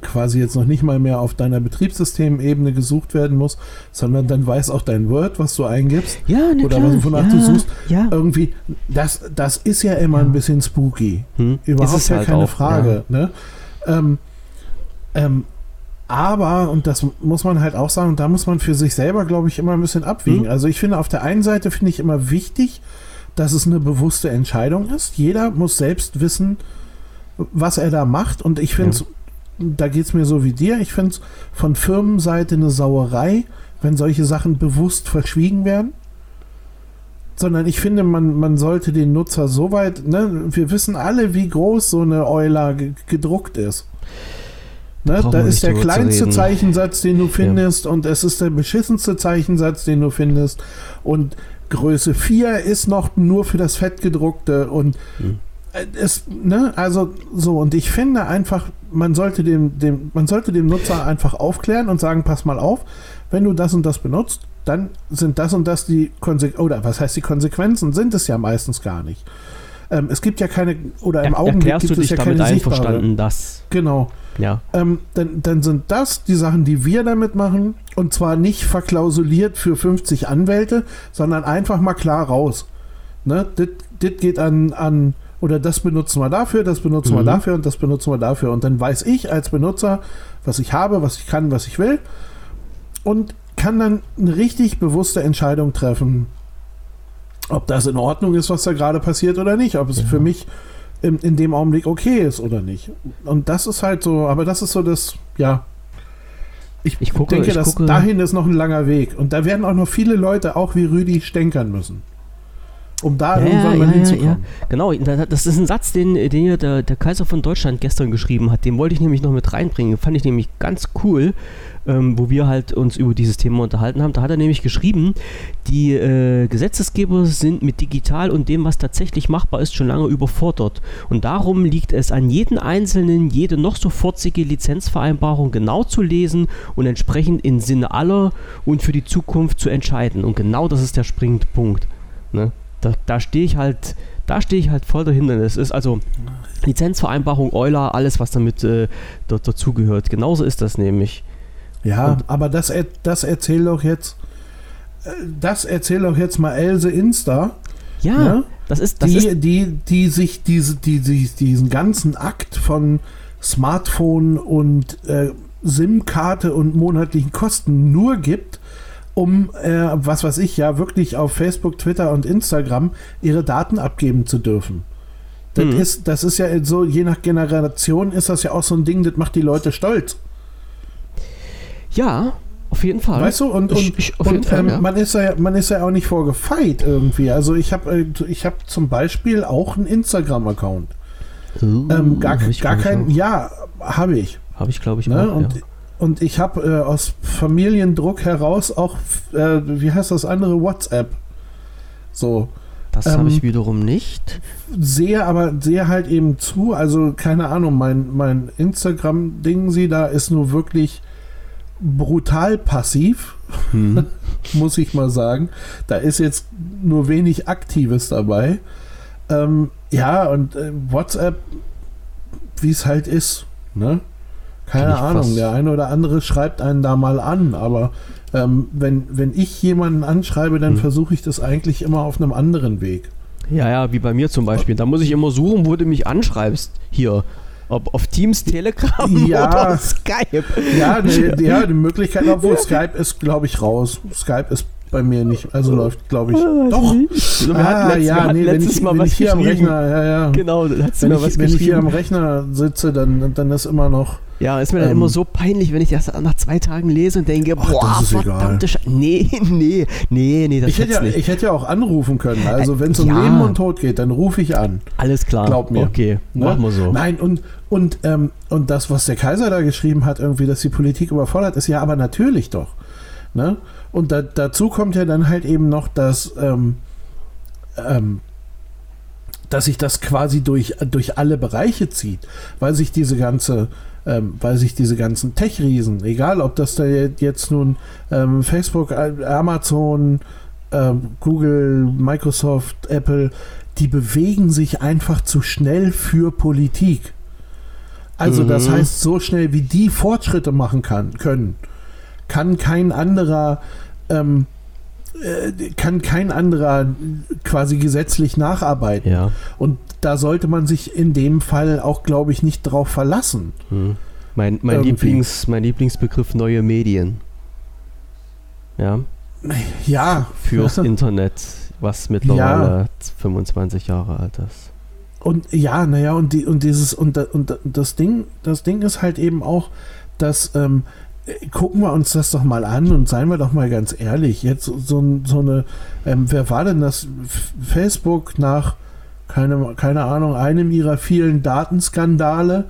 quasi jetzt noch nicht mal mehr auf deiner Betriebssystemebene gesucht werden muss, sondern dann weiß auch dein Word, was du eingibst. ja, ne, oder klar, was- wonach ja, du suchst. Ja. Irgendwie, das, das ist ja immer Ja. ein bisschen spooky. Hm, Überhaupt ja halt keine auch, Frage. Ne? Ähm, ähm, aber, und das muss man halt auch sagen, da muss man für sich selber, glaube ich, immer ein bisschen abwiegen. Hm. Also ich finde, auf der einen Seite finde ich immer wichtig, dass es eine bewusste Entscheidung ist. Jeder muss selbst wissen, was er da macht. Und ich finde es, da geht es mir so wie dir, ich finde es von Firmenseite eine Sauerei, wenn solche Sachen bewusst verschwiegen werden. Sondern ich finde, man, man sollte den Nutzer so weit, ne, wir wissen alle, wie groß so eine Euler ge- gedruckt ist. Ne, da ist der kleinste. Zeichensatz, den du findest, und es ist der beschissenste Zeichensatz, den du findest. Und Größe 4 ist noch nur für das Fettgedruckte und Hm. äh, es, ne, also so, und ich finde einfach, man sollte dem, dem, man sollte dem Nutzer einfach aufklären und sagen, pass mal auf, wenn du das und das benutzt, dann sind das und das die Konsequenzen, oder was heißt die Konsequenzen, sind es ja meistens gar nicht. Ähm, es gibt ja keine, oder im Er, Augenblick gibt du es dich ja damit keine einverstanden, dass. Genau. Ja. Ähm, dann, dann sind das die Sachen, die wir damit machen. Und zwar nicht verklausuliert für 50 Anwälte, sondern einfach mal klar raus. Ne? Das geht an, an, oder das benutzen wir dafür, das benutzen wir Mhm. dafür und das benutzen wir dafür. Und dann weiß ich als Benutzer, was ich habe, was ich kann, was ich will. Und kann dann eine richtig bewusste Entscheidung treffen, ob das in Ordnung ist, was da gerade passiert oder nicht. Ob es Ja. für mich in, in dem Augenblick okay ist oder nicht. Und das ist halt so, aber das ist so das, ja. Ich, Ich gucke- denke, ich dass gucke- dahin ist noch ein langer Weg. Und da werden auch noch viele Leute, auch wie Rüdi, stänkern müssen. Um da Ja, irgendwann ja, mal hinzukommen. Genau, da- das ist ein Satz, den, den der, der Kaiser von Deutschland gestern geschrieben hat. Den wollte ich nämlich noch mit reinbringen. Fand ich nämlich ganz cool, ähm, wo wir halt uns über dieses Thema unterhalten haben. Da hat er nämlich geschrieben, die äh, Gesetzesgeber sind mit digital und dem, was tatsächlich machbar ist, schon lange überfordert. Und darum liegt es an jeden Einzelnen, jede noch so forzige Lizenzvereinbarung genau zu lesen und entsprechend im Sinne aller und für die Zukunft zu entscheiden. Und genau das ist der springende Punkt. Ne? Da, da stehe ich halt, da stehe ich halt voll dahinter. Es ist also Lizenzvereinbarung, Euler, alles, was damit äh, dazugehört. Genauso ist das nämlich. Ja, Und- aber das, er- das erzähl doch jetzt, äh, das erzähl doch jetzt mal Else Insta, Ja, ne? das ist, das die, ist, die, die sich diese, die, die, diesen ganzen Akt von Smartphone und äh, SIM-Karte und monatlichen Kosten nur gibt, um, äh, was weiß ich, ja, wirklich auf Facebook, Twitter und Instagram ihre Daten abgeben zu dürfen. Das, Mhm. ist, das ist ja so, je nach Generation ist das ja auch so ein Ding, das macht die Leute stolz. Ja, auf jeden Fall. Weißt du, und, Ich- und, ich- jeden und Fall, ähm, ja. man, ist ja, man ist ja auch nicht vorgefeit irgendwie. Also ich habe äh, ich hab zum Beispiel auch einen Instagram-Account. Ähm, gar ich, gar ich, kein, ja, habe ich. Habe ich, glaube ich, Ne? auch. Und, ja. und ich habe äh, aus Familiendruck heraus auch, äh, wie heißt das andere, WhatsApp. So, Das ähm, habe ich wiederum nicht. sehe aber, sehe halt eben zu, also keine Ahnung, mein, mein Instagram-Ding, sie da ist nur wirklich brutal passiv. Hm. (laughs) muss ich mal sagen. Da ist jetzt nur wenig Aktives dabei. Ähm, ja, und äh, WhatsApp, wie es halt ist, ne? Keine Ahnung, der eine oder andere schreibt einen da mal an, aber ähm, wenn, wenn ich jemanden anschreibe, dann Hm. versuche ich das eigentlich immer auf einem anderen Weg. Ja, ja, wie bei mir zum Beispiel. Da muss ich immer suchen, wo du mich anschreibst. Hier. Ob auf Teams, Telegram (laughs) Ja. oder Skype. Ja, ne, (laughs) ja, die Möglichkeit, obwohl Skype ist, glaube ich, raus. Skype ist bei mir nicht, also läuft, glaube ich. Doch. Wir Ah, hatten letzt- wir ja, hatten nee, wenn letztes ich, Mal wenn was ich hier am geschrieben. Rechner, ja, ja. Genau, hast du Wenn, mir was ich, wenn ich hier am. Rechner sitze, dann, dann ist immer noch. Ja, ist mir dann ähm, immer so peinlich, wenn ich das nach zwei Tagen lese und denke, Ach, boah, das ist egal. verdammte Scheiße. Nee, (laughs) nee, nee, nee, das Ich hätte, ja, nicht. ich hätte ja auch anrufen können. Also, wenn es um ja. Leben und Tod geht, dann rufe ich an. Alles klar. glaub mir. Okay, Ne? machen wir so. Nein, und, und, ähm, und das, was der Kaiser da geschrieben hat, irgendwie, dass die Politik überfordert ist, ja, aber natürlich doch. Ne? Und da, dazu kommt ja dann halt eben noch, dass, ähm, ähm, dass sich das quasi durch, durch alle Bereiche zieht, weil sich diese ganze, ähm, weil sich diese ganzen Tech-Riesen, egal ob das da jetzt nun ähm, Facebook, Amazon, ähm, Google, Microsoft, Apple, die bewegen sich einfach zu schnell für Politik. Also das Mhm. heißt, so schnell wie die Fortschritte machen kann, können, kann kein anderer ähm, äh, kann kein anderer quasi gesetzlich nacharbeiten. Ja. Und da sollte man sich in dem Fall auch, glaube ich, nicht drauf verlassen. Hm. Mein, mein, Irgendwie. Lieblings, mein Lieblingsbegriff neue Medien. Ja, Ja, fürs (laughs) Internet, was mittlerweile 25 Jahre alt ist. Und ja, naja, und die, und dieses, und, und da- das Ding, das Ding ist halt eben auch, dass, ähm, äh, gucken wir uns das doch mal an und seien wir doch mal ganz ehrlich, jetzt so, so, ein- so eine, ähm, wer war denn das? Facebook nach, keine, keine Ahnung, einem ihrer vielen Datenskandale,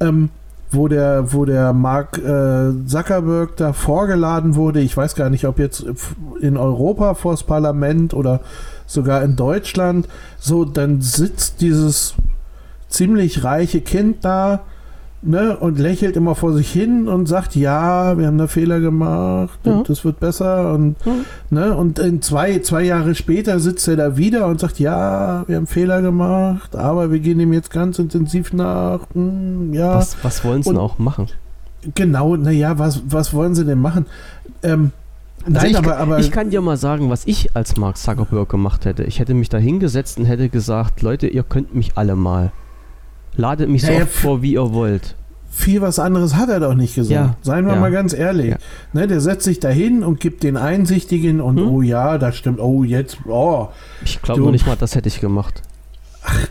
ähm, wo der, wo der Mark äh, Zuckerberg da vorgeladen wurde, ich weiß gar nicht, ob jetzt in Europa vors Parlament oder sogar in Deutschland, so, dann sitzt dieses ziemlich reiche Kind da, ne, und lächelt immer vor sich hin und sagt, ja, wir haben da Fehler gemacht Ja. und das wird besser und Ja. ne, und in zwei, zwei Jahre später sitzt er da wieder und sagt, ja, wir haben Fehler gemacht, aber wir gehen dem jetzt ganz intensiv nach. Hm, ja, Was, was wollen sie denn auch machen? genau, naja, was, was wollen sie denn machen? Ähm, Also nein, ich, aber, kann, aber ich kann dir mal sagen, was ich als Mark Zuckerberg gemacht hätte. Ich hätte mich da hingesetzt und hätte gesagt, Leute, ihr könnt mich alle mal. Ladet mich so Naja, oft vor, wie ihr wollt. viel was anderes hat er doch nicht gesagt. Ja, Seien wir ja. mal ganz ehrlich. Ja. Ne, der setzt sich dahin und gibt den Einsichtigen und Hm? oh ja, das stimmt, oh jetzt, oh, Ich glaube nicht mal, das hätte ich gemacht.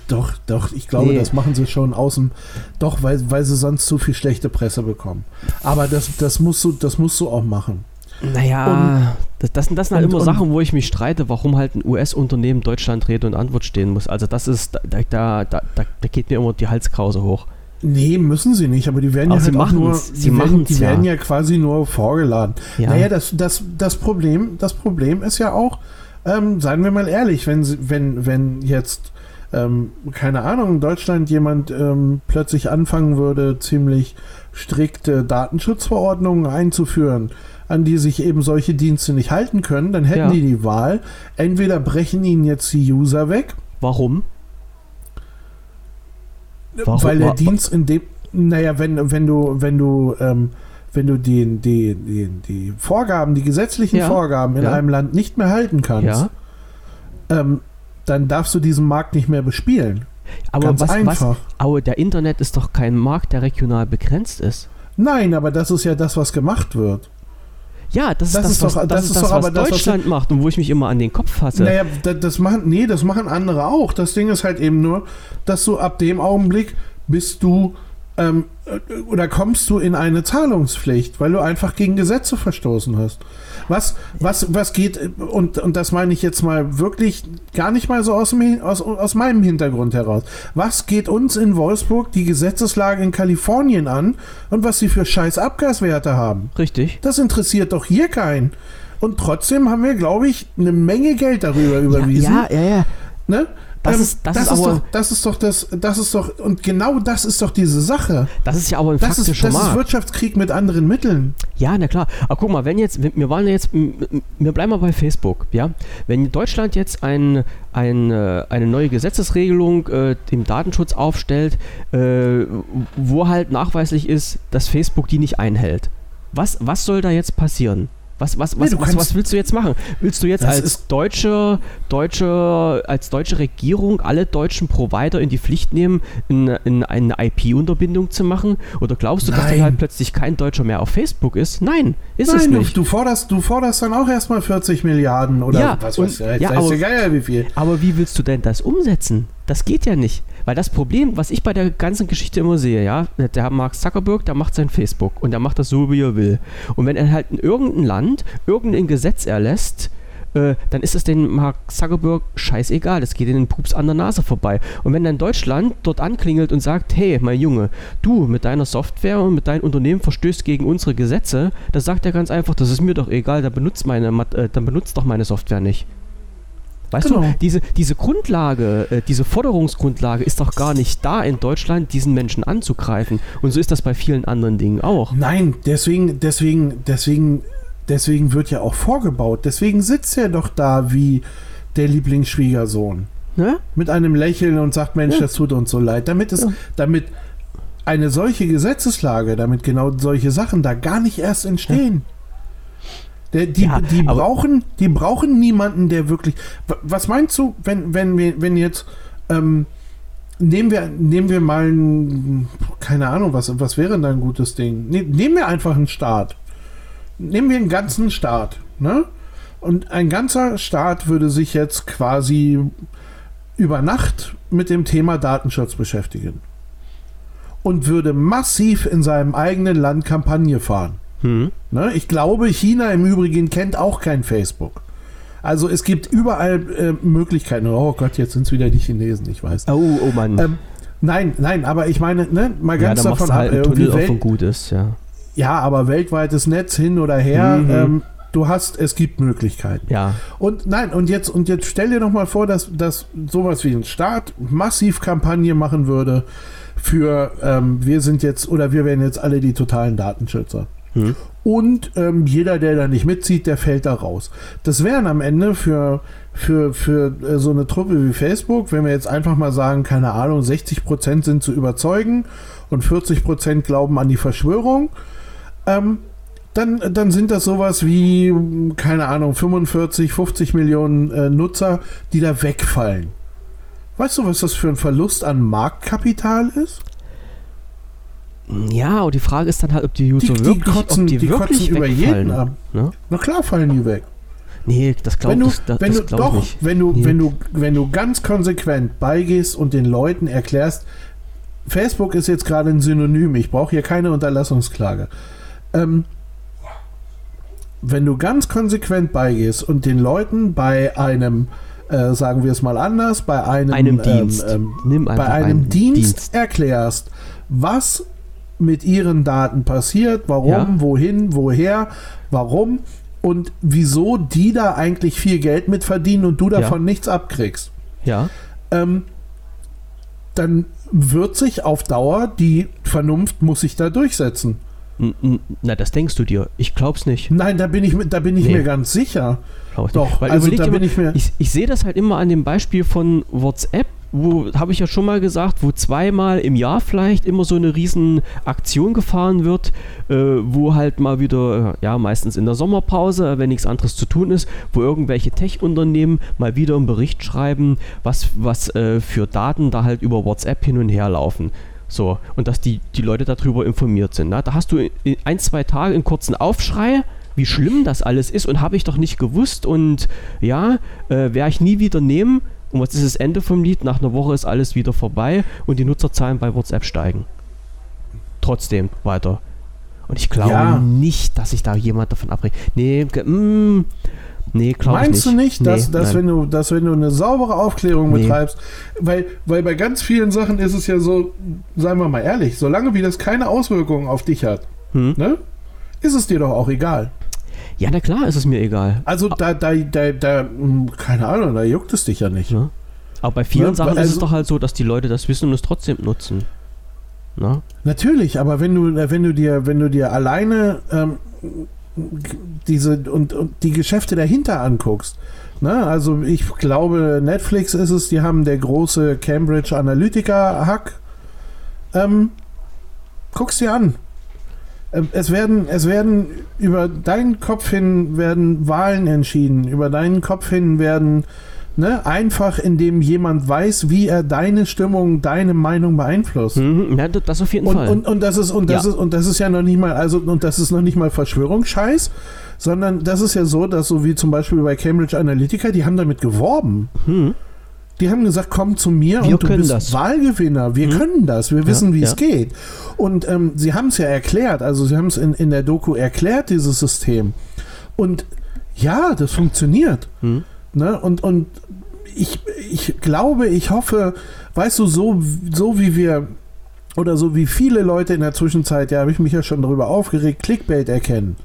Doch, doch, ich glaube, Nee. das machen sie schon außen. Doch, weil, weil sie sonst zu viel schlechte Presse bekommen. Aber das, das, musst, du, das musst du auch machen. Naja, das, das, sind- das sind halt und- immer und- Sachen, wo ich mich streite, warum halt ein US-Unternehmen Deutschland Rede und Antwort stehen muss. Also das ist, da, da, da, da, geht mir immer die Halskrause hoch. Nee, müssen sie nicht, aber die werden Aber ja sie halt auch nur, sie die, werden, die ja. werden ja quasi nur vorgeladen. Ja. Naja, das, das, das, Problem, das Problem ist ja auch, ähm, seien wir mal ehrlich, wenn, sie- wenn, wenn jetzt, ähm, keine Ahnung, in Deutschland jemand ähm, plötzlich anfangen würde, ziemlich strikte Datenschutzverordnungen einzuführen, an die sich eben solche Dienste nicht halten können, dann hätten Ja. die die Wahl, entweder brechen ihnen jetzt die User weg, Warum? Warum- weil der Dienst in dem, naja, wenn, wenn du, wenn du, ähm, wenn du den, die, die, die Vorgaben, die gesetzlichen Ja. Vorgaben in Ja. einem Land nicht mehr halten kannst, ähm, dann darfst du diesen Markt nicht mehr bespielen. aber Ganz was, was, einfach. aber der Internet ist doch kein Markt, der regional begrenzt ist. Nein, aber das ist ja das, was gemacht wird. Ja, das ist Das das, ist was, doch- das, das ist das, doch was das, was Deutschland macht und wo ich mich immer an den Kopf fasse. Naja, das, das machen, nee, das machen andere auch. Das Ding ist halt eben nur, dass du ab dem Augenblick bist du ähm, äh, oder kommst du in eine Zahlungspflicht, weil du einfach gegen Gesetze verstoßen hast. Was, was, was geht, und, und das meine ich jetzt mal wirklich gar nicht mal so aus, dem, aus, aus meinem Hintergrund heraus. Was geht uns in Wolfsburg die Gesetzeslage in Kalifornien an und was sie für scheiß Abgaswerte haben? Richtig. Das interessiert doch hier keinen. Und trotzdem haben wir, glaube ich, eine Menge Geld darüber überwiesen. Ja, ja, ja. Ne? Das Ähm, ist- das ist aber- doch, das ist doch das, das ist doch, und genau das ist doch diese Sache. Das ist ja aber ein Das ist, das ist Markt. Wirtschaftskrieg mit anderen Mitteln. Ja, na klar. Aber guck mal, wenn jetzt, wir ja jetzt, wir bleiben mal bei Facebook, ja. Wenn Deutschland jetzt ein, ein, äh, eine neue Gesetzesregelung äh, im Datenschutz aufstellt, äh, wo halt nachweislich ist, dass Facebook die nicht einhält. Was, was soll da jetzt passieren? Was, was, was, Nee, was, was willst du jetzt machen? Willst du jetzt als deutsche, deutsche, als deutsche Regierung alle deutschen Provider in die Pflicht nehmen, in, in eine IP-Unterbindung zu machen? Oder glaubst du, dass dann Nein. halt plötzlich kein Deutscher mehr auf Facebook ist? Nein, ist es Nein, du, nicht. du forderst, du forderst dann auch erstmal 40 Milliarden oder Ja, was weiß ich. ja, aber- viel. Aber wie willst du denn das umsetzen? Das geht ja nicht. Weil das Problem, was ich bei der ganzen Geschichte immer sehe, ja, der Mark Zuckerberg, der macht sein Facebook und der macht das so, wie er will. Und wenn er halt in irgendein Land irgendein Gesetz erlässt, äh, dann ist es dem Mark Zuckerberg scheißegal. Das geht in den Pups an der Nase vorbei. Und wenn dann Deutschland dort anklingelt und sagt, hey, mein Junge, du mit deiner Software und mit deinem Unternehmen verstößt gegen unsere Gesetze, dann sagt er ganz einfach, das ist mir doch egal, dann benutzt, meine, äh, dann benutzt doch meine Software nicht. Weißt Genau. du, diese, diese Grundlage, äh, diese Forderungsgrundlage ist doch gar nicht da in Deutschland, diesen Menschen anzugreifen. Und so ist das bei vielen anderen Dingen auch. Nein, deswegen, deswegen, deswegen, deswegen wird ja auch vorgebaut. Deswegen sitzt er doch da wie der Lieblingsschwiegersohn. Ne? mit einem Lächeln und sagt, Mensch, Ja. das tut uns so leid. Damit es, Ja. damit eine solche Gesetzeslage, damit genau solche Sachen da gar nicht erst entstehen. Der, die, Ja, die, brauchen, die brauchen niemanden, der wirklich. Wa- Was meinst du, wenn, wenn wir, wenn jetzt ähm, nehmen wir, nehmen wir mal ein, keine Ahnung, was, was wäre denn ein gutes Ding? Ne, nehmen wir einfach einen Staat. Nehmen wir einen ganzen Staat, ne? Und ein ganzer Staat würde sich jetzt quasi über Nacht mit dem Thema Datenschutz beschäftigen. Und würde massiv in seinem eigenen Land Kampagne fahren. Hm. Ne? Ich glaube, China im Übrigen kennt auch kein Facebook. Also es gibt überall äh, Möglichkeiten. Oh Gott, jetzt sind es wieder die Chinesen, ich weiß. Oh, oh Mann. Ähm, nein, nein, aber ich meine, ne, mal ja, ganz machst davon ab, halt irgendwie Tunnel auf Welt, gut ist, ja. ja, aber weltweites Netz hin oder her, Mhm. ähm, du hast, es gibt Möglichkeiten. Ja, Und nein, und jetzt, und jetzt stell dir doch mal vor, dass, dass sowas wie ein Staat massiv Kampagne machen würde für ähm, wir sind jetzt oder wir werden jetzt alle die totalen Datenschützer. Hm. Und ähm, jeder, der da nicht mitzieht, der fällt da raus. Das wären am Ende für, für, für äh, so eine Truppe wie Facebook, wenn wir jetzt einfach mal sagen, keine Ahnung, 60% sind zu überzeugen und 40% glauben an die Verschwörung, ähm, dann, dann sind das sowas wie, keine Ahnung, 45, 50 Millionen äh, Nutzer, die da wegfallen. Weißt du, was das für ein Verlust an Marktkapital ist? Ja, und die Frage ist dann halt, ob die User die, wirklich, die kotzen, ob die, die wirklich kotzen über jeden ab. Ne? Na klar fallen die weg. Nee, das glaube das, das, wenn du doch, nicht. wenn du, Nee. wenn du, wenn du ganz konsequent beigehst und den Leuten erklärst, Facebook ist jetzt gerade ein Synonym, ich brauche hier keine Unterlassungsklage. Ähm, wenn du ganz konsequent beigehst und den Leuten bei einem, äh, sagen wir es mal anders, bei einem, Einem Dienst. Ähm, ähm, bei einem einen Dienst, Dienst. erklärst, was mit ihren Daten passiert, warum, Ja. wohin, woher, warum und wieso die da eigentlich viel Geld mit verdienen und du davon nichts abkriegst, Ja, ähm, dann wird sich auf Dauer die Vernunft muss sich da durchsetzen. Na, das denkst du dir. Ich glaub's nicht. Nein, da bin ich, mir- da bin ich Nee. mir ganz sicher. Doch. Weil also da bin mal, ich mir. Ich, ich sehe das halt immer an dem Beispiel von WhatsApp, wo, habe ich ja schon mal gesagt, wo zweimal im Jahr vielleicht immer so eine riesen Aktion gefahren wird, äh, wo halt mal wieder, äh, ja, meistens in der Sommerpause, wenn nichts anderes zu tun ist, wo irgendwelche Tech-Unternehmen mal wieder einen Bericht schreiben, was, was äh, für Daten da halt über WhatsApp hin und her laufen. So, und dass die, die Leute darüber informiert sind. Na? Da hast du in, in ein, zwei Tage einen kurzen Aufschrei, wie schlimm das alles ist und habe ich doch nicht gewusst und ja, äh, werde ich nie wieder nehmen. Und was ist das Ende vom Lied? Nach einer Woche ist alles wieder vorbei und die Nutzerzahlen bei WhatsApp steigen. Trotzdem weiter. Und ich glaube Ja. nicht, dass sich da jemand davon abbringt. Nee, mm, nee glaube ich nicht. Meinst du nicht, dass, Nee, dass, wenn du, dass wenn du eine saubere Aufklärung Nee. betreibst, weil, weil bei ganz vielen Sachen ist es ja so, seien wir mal ehrlich, solange wie das keine Auswirkungen auf dich hat, Hm? ne, ist es dir doch auch egal. Ja, na klar ist es mir egal. Also da, da, da, da, mh, keine Ahnung, da juckt es dich ja nicht. Ja. Aber bei vielen Ja, Sachen ist es also- doch halt so, dass die Leute das wissen und es trotzdem nutzen. Na? Natürlich, aber wenn du, wenn du dir, wenn du dir alleine ähm, diese und, und die Geschäfte dahinter anguckst, ne? also ich glaube, Netflix ist es, die haben der große Cambridge Analytica Hack. Ähm, guck's dir an. Ähm, Es werden, es werden über deinen Kopf hin werden Wahlen entschieden, über deinen Kopf hin werden ne, einfach indem jemand weiß, wie er deine Stimmung, deine Meinung beeinflusst. Mhm, ja, das auf jeden Und, Fall. und, und das ist und das Ja. ist und das ist ja noch nicht mal also und das ist noch nicht mal Verschwörungsscheiß, sondern das ist ja so, dass so wie zum Beispiel bei Cambridge Analytica, die haben damit geworben. hm. Die haben gesagt, komm zu mir Wir und du bist das. Wahlgewinner. Wir Hm? können das. Wir wissen, wie ja. es geht. Und ähm, sie haben es ja erklärt. Also sie haben es in, in der Doku erklärt, dieses System. Und ja, das funktioniert. Hm. Ne? Und, und ich, ich glaube, ich hoffe, weißt du, so, so wie wir oder so wie viele Leute in der Zwischenzeit, ja, habe ich mich ja schon darüber aufgeregt, Clickbait erkennen.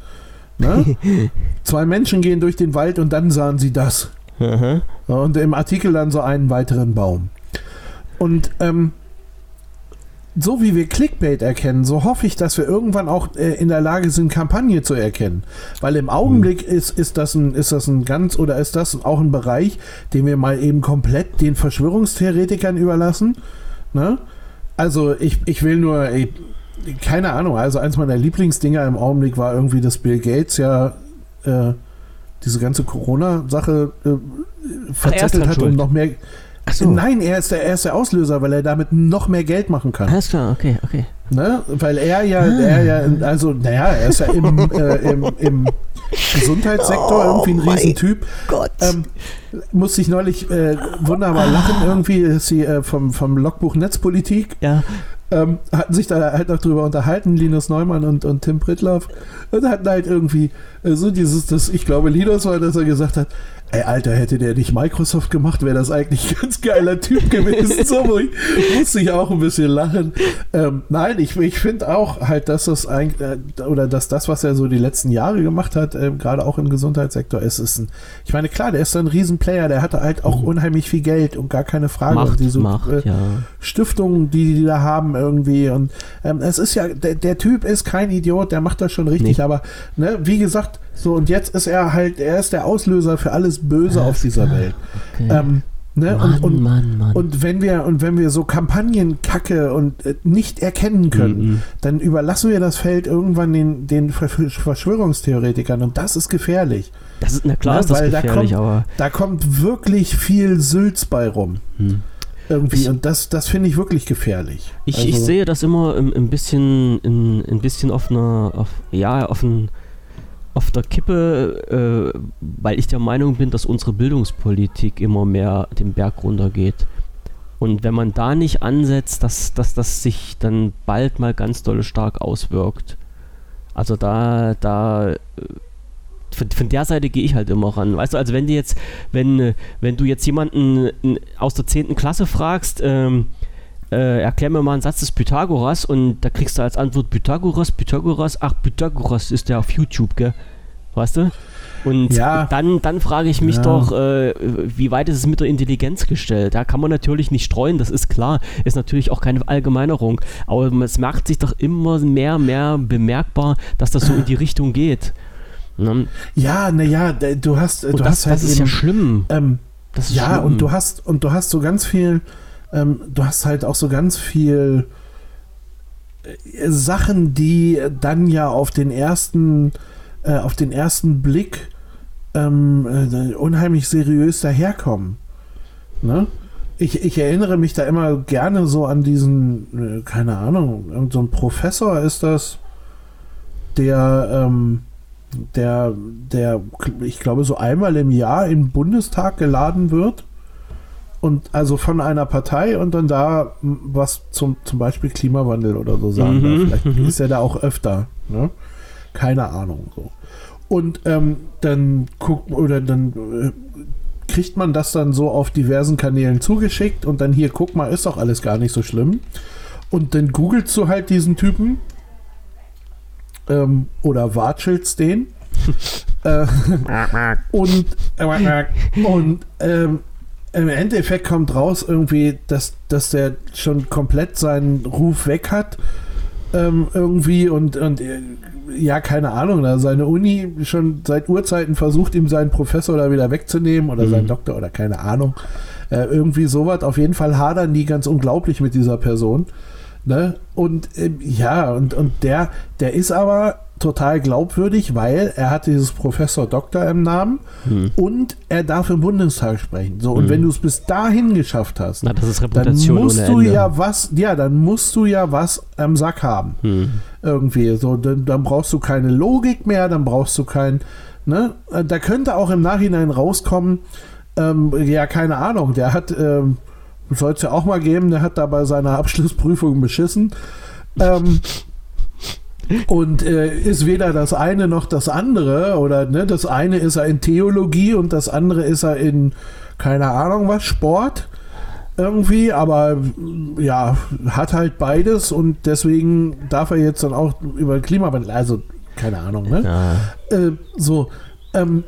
Ne? (laughs) Zwei Menschen gehen durch den Wald und dann sahen sie das. Ja, Und im Artikel dann so einen weiteren Baum. Und ähm, so wie wir Clickbait erkennen, so hoffe ich, dass wir irgendwann auch äh, in der Lage sind, Kampagne zu erkennen. Weil im Augenblick ist, ist, das ein, ist das ein ganz oder ist das auch ein Bereich, den wir mal eben komplett den Verschwörungstheoretikern überlassen. Ne? Also ich, ich will nur, ich, keine Ahnung, also eins meiner Lieblingsdinger im Augenblick war irgendwie, dass Bill Gates ja äh, diese ganze Corona-Sache äh, verzettelt hat, um noch mehr. So. Nein, er ist, der, er ist der Auslöser, weil er damit noch mehr Geld machen kann. Alles klar, okay, okay. Ne? Weil er ja, Ah. er ja, also, naja, er ist ja im, (laughs) äh, im, im Gesundheitssektor irgendwie ein Oh Riesentyp. Gott. Ähm, musste ich neulich äh, wunderbar lachen, irgendwie ist sie äh, vom, vom Logbuch Netzpolitik, ja, ähm, hatten sich da halt noch drüber unterhalten, Linus Neumann und, und Tim Pritloff, und hatten halt irgendwie äh, so dieses, das, ich glaube, Linus war, dass er gesagt hat, ey, Alter, hätte der nicht Microsoft gemacht, wäre das eigentlich ein ganz geiler Typ gewesen. so wo ich, musste ich auch ein bisschen lachen. Ähm, nein, ich, ich finde auch halt, dass das eigentlich, äh, oder dass das, was er so die letzten Jahre gemacht hat, äh, gerade auch im Gesundheitssektor, ist, ist ein, ich meine, klar, der ist ein Riesenplayer, der hatte halt auch unheimlich viel Geld und gar keine Frage. Macht, diese, macht, äh, ja. Stiftungen, die die da haben, irgendwie. Und ähm, es ist ja, der, der Typ ist kein Idiot, der macht das schon richtig, Nee. aber ne, wie gesagt, so und jetzt ist er halt, er ist der Auslöser für alles Böse auf dieser Welt. Okay. Ähm, ne? Mann, und, und, Mann, Mann. und wenn wir und wenn wir so Kampagnen kacke und äh, nicht erkennen können, Mhm. dann überlassen wir das Feld irgendwann den, den Ver- Verschwörungstheoretikern und das ist gefährlich. das ist, na klar Ne, ist das weil da gefährlich, kommt- aber Da kommt wirklich viel Sülz bei rum. hm. Irgendwie. Ich- und das, das finde ich wirklich gefährlich. ich, Also- ich sehe das immer ein, bisschen ein, bisschen auf einer auf, ja auf ein, auf der Kippe, äh, weil ich der Meinung bin, dass unsere Bildungspolitik immer mehr den Berg runtergeht. Und wenn man da nicht ansetzt, dass, dass das sich dann bald mal ganz dolle stark auswirkt. Also da, da, äh, von, von der Seite gehe ich halt immer ran. Weißt du, also wenn du jetzt, wenn, äh, wenn du jetzt jemanden äh, aus der 10. Klasse fragst, ähm, äh, erklär mir mal einen Satz des Pythagoras und da kriegst du als Antwort Pythagoras, Pythagoras, ach Pythagoras ist der auf YouTube, gell? Weißt du? Und Ja. dann, dann frage ich mich Ja. doch, äh, wie weit ist es mit der Intelligenz gestellt? Da kann man natürlich nicht streuen, das ist klar. Ist natürlich auch keine Allgemeinerung. Aber es macht sich doch immer mehr, mehr bemerkbar, dass das so in die Richtung geht. Ne? Ja, naja, du hast, Und du das, hast halt das ist eben, ja schlimm. ähm, Das ist ja, schlimm. und du hast, und du hast so ganz viel, ähm, du hast halt auch so ganz viel äh, Sachen, die dann ja auf den ersten, äh, auf den ersten Blick ähm, äh, unheimlich seriös daherkommen. Ne? Ich, ich erinnere mich da immer gerne so an diesen, äh, keine Ahnung, irgend so Professor ist das, der, ähm, der, der, ich glaube, so einmal im Jahr den Bundestag geladen wird und also von einer Partei und dann da was zum, zum Beispiel Klimawandel oder so sagen Mhm. Vielleicht mhm. ist er da auch öfter. Ne? Keine Ahnung. So. Und ähm, dann guckt oder dann äh, kriegt man das dann so auf diversen Kanälen zugeschickt und dann hier, guck mal, ist doch alles gar nicht so schlimm. Und dann googelst du halt diesen Typen ähm, oder watschelst den. (laughs) äh, (laughs) und und ähm, im Endeffekt kommt raus irgendwie, dass, dass der schon komplett seinen Ruf weg hat. Ähm, irgendwie und, und äh, ja, keine Ahnung, da seine Uni schon seit Urzeiten versucht, ihm seinen Professor da wieder wegzunehmen oder Mhm. seinen Doktor oder keine Ahnung. Äh, irgendwie sowas. Auf jeden Fall hadern die ganz unglaublich mit dieser Person. Ne? Und ähm, ja, und, und der, der ist aber total glaubwürdig, weil er hat dieses Professor Doktor im Namen Hm. und er darf im Bundestag sprechen. So, und Mhm. wenn du es bis dahin geschafft hast, Na, das ist dann musst du ja was, ja, dann musst du ja was am Sack haben. Hm. Irgendwie. So, dann, dann brauchst du keine Logik mehr, dann brauchst du kein, ne? Da könnte auch im Nachhinein rauskommen, ähm, ja, keine Ahnung, der hat, ähm, soll es ja auch mal geben, der hat da bei seiner Abschlussprüfung beschissen. Ähm, (laughs) und äh, ist weder das eine noch das andere. Oder ne, das eine ist er in Theologie und das andere ist er in, keine Ahnung was, Sport irgendwie, aber ja, hat halt beides und deswegen darf er jetzt dann auch über Klimawandel, also keine Ahnung, ne? Ja. Äh, so, ähm,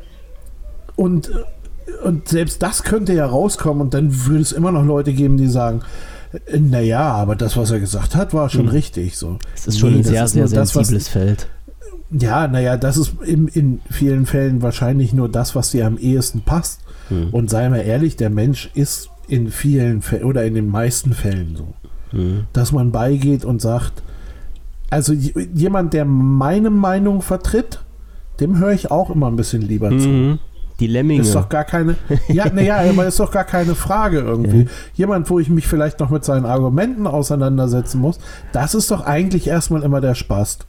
und, und selbst das könnte ja rauskommen und dann würde es immer noch Leute geben, die sagen, naja, aber das, was er gesagt hat, war schon Hm. richtig so. Es ist schon Nee, ein sehr, sehr nur das, sensibles Feld. Ja, naja, das ist in, in vielen Fällen wahrscheinlich nur das, was dir am ehesten passt. Hm. Und sei mal ehrlich, der Mensch ist in vielen Fällen oder in den meisten Fällen so, Hm. dass man beigeht und sagt, also jemand, der meine Meinung vertritt, dem höre ich auch immer ein bisschen lieber zu. Die Lemminge. Ist doch gar keine, ja, naja, aber ist doch gar keine Frage irgendwie. Ja. Jemand, wo ich mich vielleicht noch mit seinen Argumenten auseinandersetzen muss, das ist doch eigentlich erstmal immer der Spast.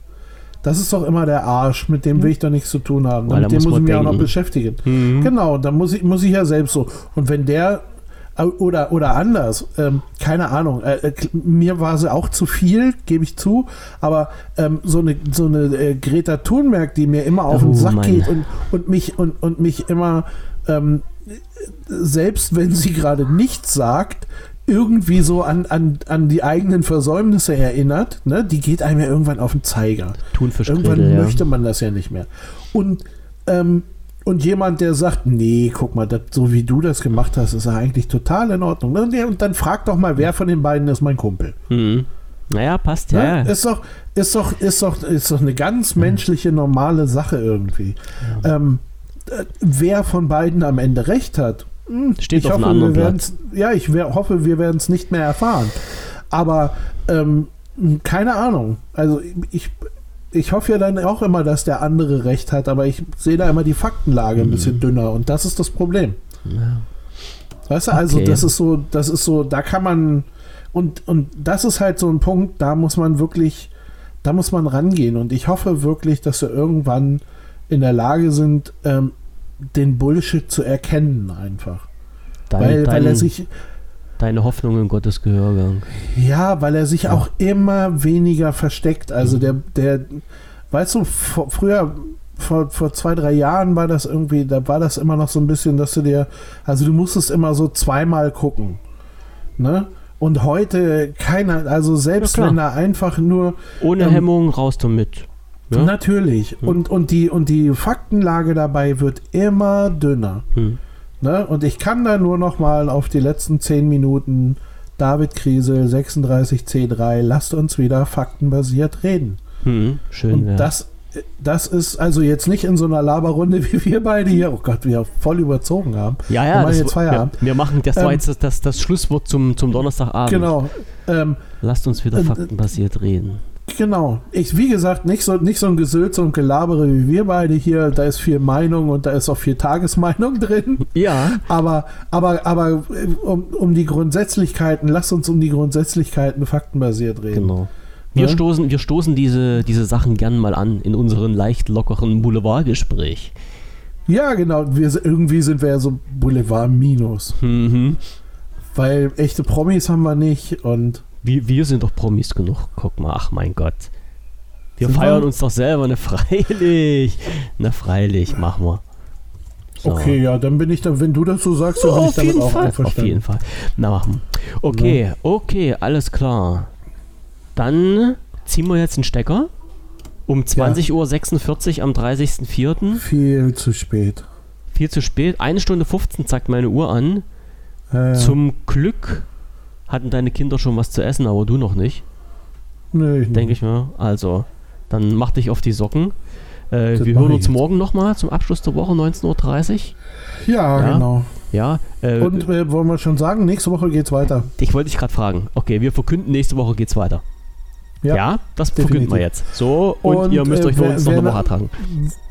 Das ist doch immer der Arsch, mit dem will ich doch nichts zu tun haben. Weil mit dem muss ich mich auch noch denken. beschäftigen. Mhm. Genau, da muss ich, muss ich ja selbst so. Und wenn der oder, oder anders, ähm, keine Ahnung, äh, äh, mir war sie auch zu viel, gebe ich zu, aber ähm, so eine, so eine äh, Greta Thunberg, die mir immer auf Oh, den Sack Mann. geht und, und, mich, und, und mich immer, ähm, selbst wenn sie gerade nichts sagt, irgendwie so an, an, an die eigenen Versäumnisse erinnert, ne? die geht einem ja irgendwann auf den Zeiger. Irgendwann möchte man das ja nicht mehr. Und, ähm, und jemand, der sagt, nee, guck mal, das, so wie du das gemacht hast, ist ja eigentlich total in Ordnung. Und der- Und dann frag doch mal, wer von den beiden ist mein Kumpel. Mhm. Naja, passt ja. Ne? ja. Ist doch, ist doch, ist doch, ist doch eine ganz menschliche, normale Sache irgendwie. Ähm, äh, wer von beiden am Ende recht hat, hm, Steht ich auf einem hoffe, anderen wir Blatt. werden's, ja, ich hoffe, wir werden es nicht mehr erfahren. Aber ähm, keine Ahnung. Also ich, ich hoffe ja dann auch immer, dass der andere recht hat, aber ich sehe da immer die Faktenlage ein Mhm. bisschen dünner und das ist das Problem. Ja. Weißt du, also Okay. das ist so, das ist so, da kann man und und das ist halt so ein Punkt, da muss man wirklich, da muss man rangehen und ich hoffe wirklich, dass wir irgendwann in der Lage sind, ähm, den Bullshit zu erkennen einfach, Dein, weil, weil er dein, sich, deine Hoffnung in Gottes Gehörgang. ja, weil er sich auch immer weniger versteckt. Also der, der, weißt du, vor, früher vor, vor zwei, drei Jahren war das irgendwie, da war das immer noch so ein bisschen, dass du dir, also du musstest immer so zweimal gucken. Ne? Und heute keiner, also selbst Ja, wenn er einfach nur Ohne Ähm, Hemmung raus damit. Ja? natürlich und, und die und die Faktenlage dabei wird immer dünner. Hm. Ne? Und ich kann da nur noch mal auf die letzten zehn Minuten David Kriesel 36C3, lasst uns wieder faktenbasiert reden. Hm. Schön. Und wär. das, das ist also jetzt nicht in so einer Laberrunde, (laughs) wie wir beide hier, oh Gott, wir voll überzogen haben. ja, wir ja, machen das, jetzt wir, Feierabend. wir machen, das war Ähm, jetzt das, das, das Schlusswort zum, zum Donnerstagabend. Genau. Ähm, Lasst uns wieder Äh, faktenbasiert reden. Genau. Ich, wie gesagt, nicht so, nicht so ein Gesülze und Gelabere wie wir beide hier. Da ist viel Meinung und da ist auch viel Tagesmeinung (laughs) drin. Ja, Aber, aber, aber äh, um, um die Grundsätzlichkeiten, lass uns um die Grundsätzlichkeiten faktenbasiert reden. genau. Wir, Ne? stoßen, wir stoßen diese, diese Sachen gern mal an in unseren leicht lockeren Boulevardgespräch. Ja, genau. Wir, irgendwie sind wir ja so Boulevard Minus. Mhm. Weil echte Promis haben wir nicht und Wir, wir sind doch Promis genug. Guck mal, ach mein Gott. Wir Sind feiern wir? uns doch selber, ne freilich. Ne freilich, machen wir. So. okay, ja, dann bin ich da, wenn du das so sagst, dann bin ich auf damit auch Fall. Auf einverstanden. jeden Fall. Na, machen. Okay, okay, alles klar. Dann ziehen wir jetzt einen Stecker. Um 20.46 Uhr am 30.04. Viel zu spät. Viel zu spät. Eine Stunde 15 zeigt meine Uhr an. Äh, Zum Glück hatten deine Kinder schon was zu essen, aber du noch nicht. nee, ich denke ich mir. Also, dann mach dich auf die Socken. Äh, wir hören uns jetzt. morgen nochmal zum Abschluss der Woche 19.30 Uhr. Ja, Ja. genau. Ja, äh, Und äh, wollen wir schon sagen, nächste Woche geht's weiter. ich wollte dich gerade fragen. Okay, wir verkünden, nächste Woche geht's weiter. Ja, Ja, das definitiv. verkünden wir jetzt. So, und, Und, ihr müsst äh, euch für wer- uns noch eine Woche tragen.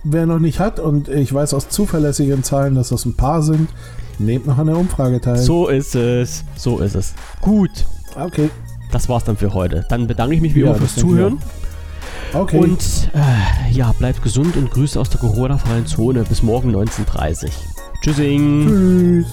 Wer noch nicht hat, und ich weiß aus zuverlässigen Zahlen, dass das ein paar sind, nehmt noch an der Umfrage teil. So ist es. So ist es. Gut, Okay. das war's dann für heute. Dann bedanke ich mich wie Ja, immer fürs Zuhören. Okay. Und äh, ja, bleibt gesund und Grüße aus der Corona-freien Zone. Bis morgen 19.30 Uhr. Tschüssing. Tschüss.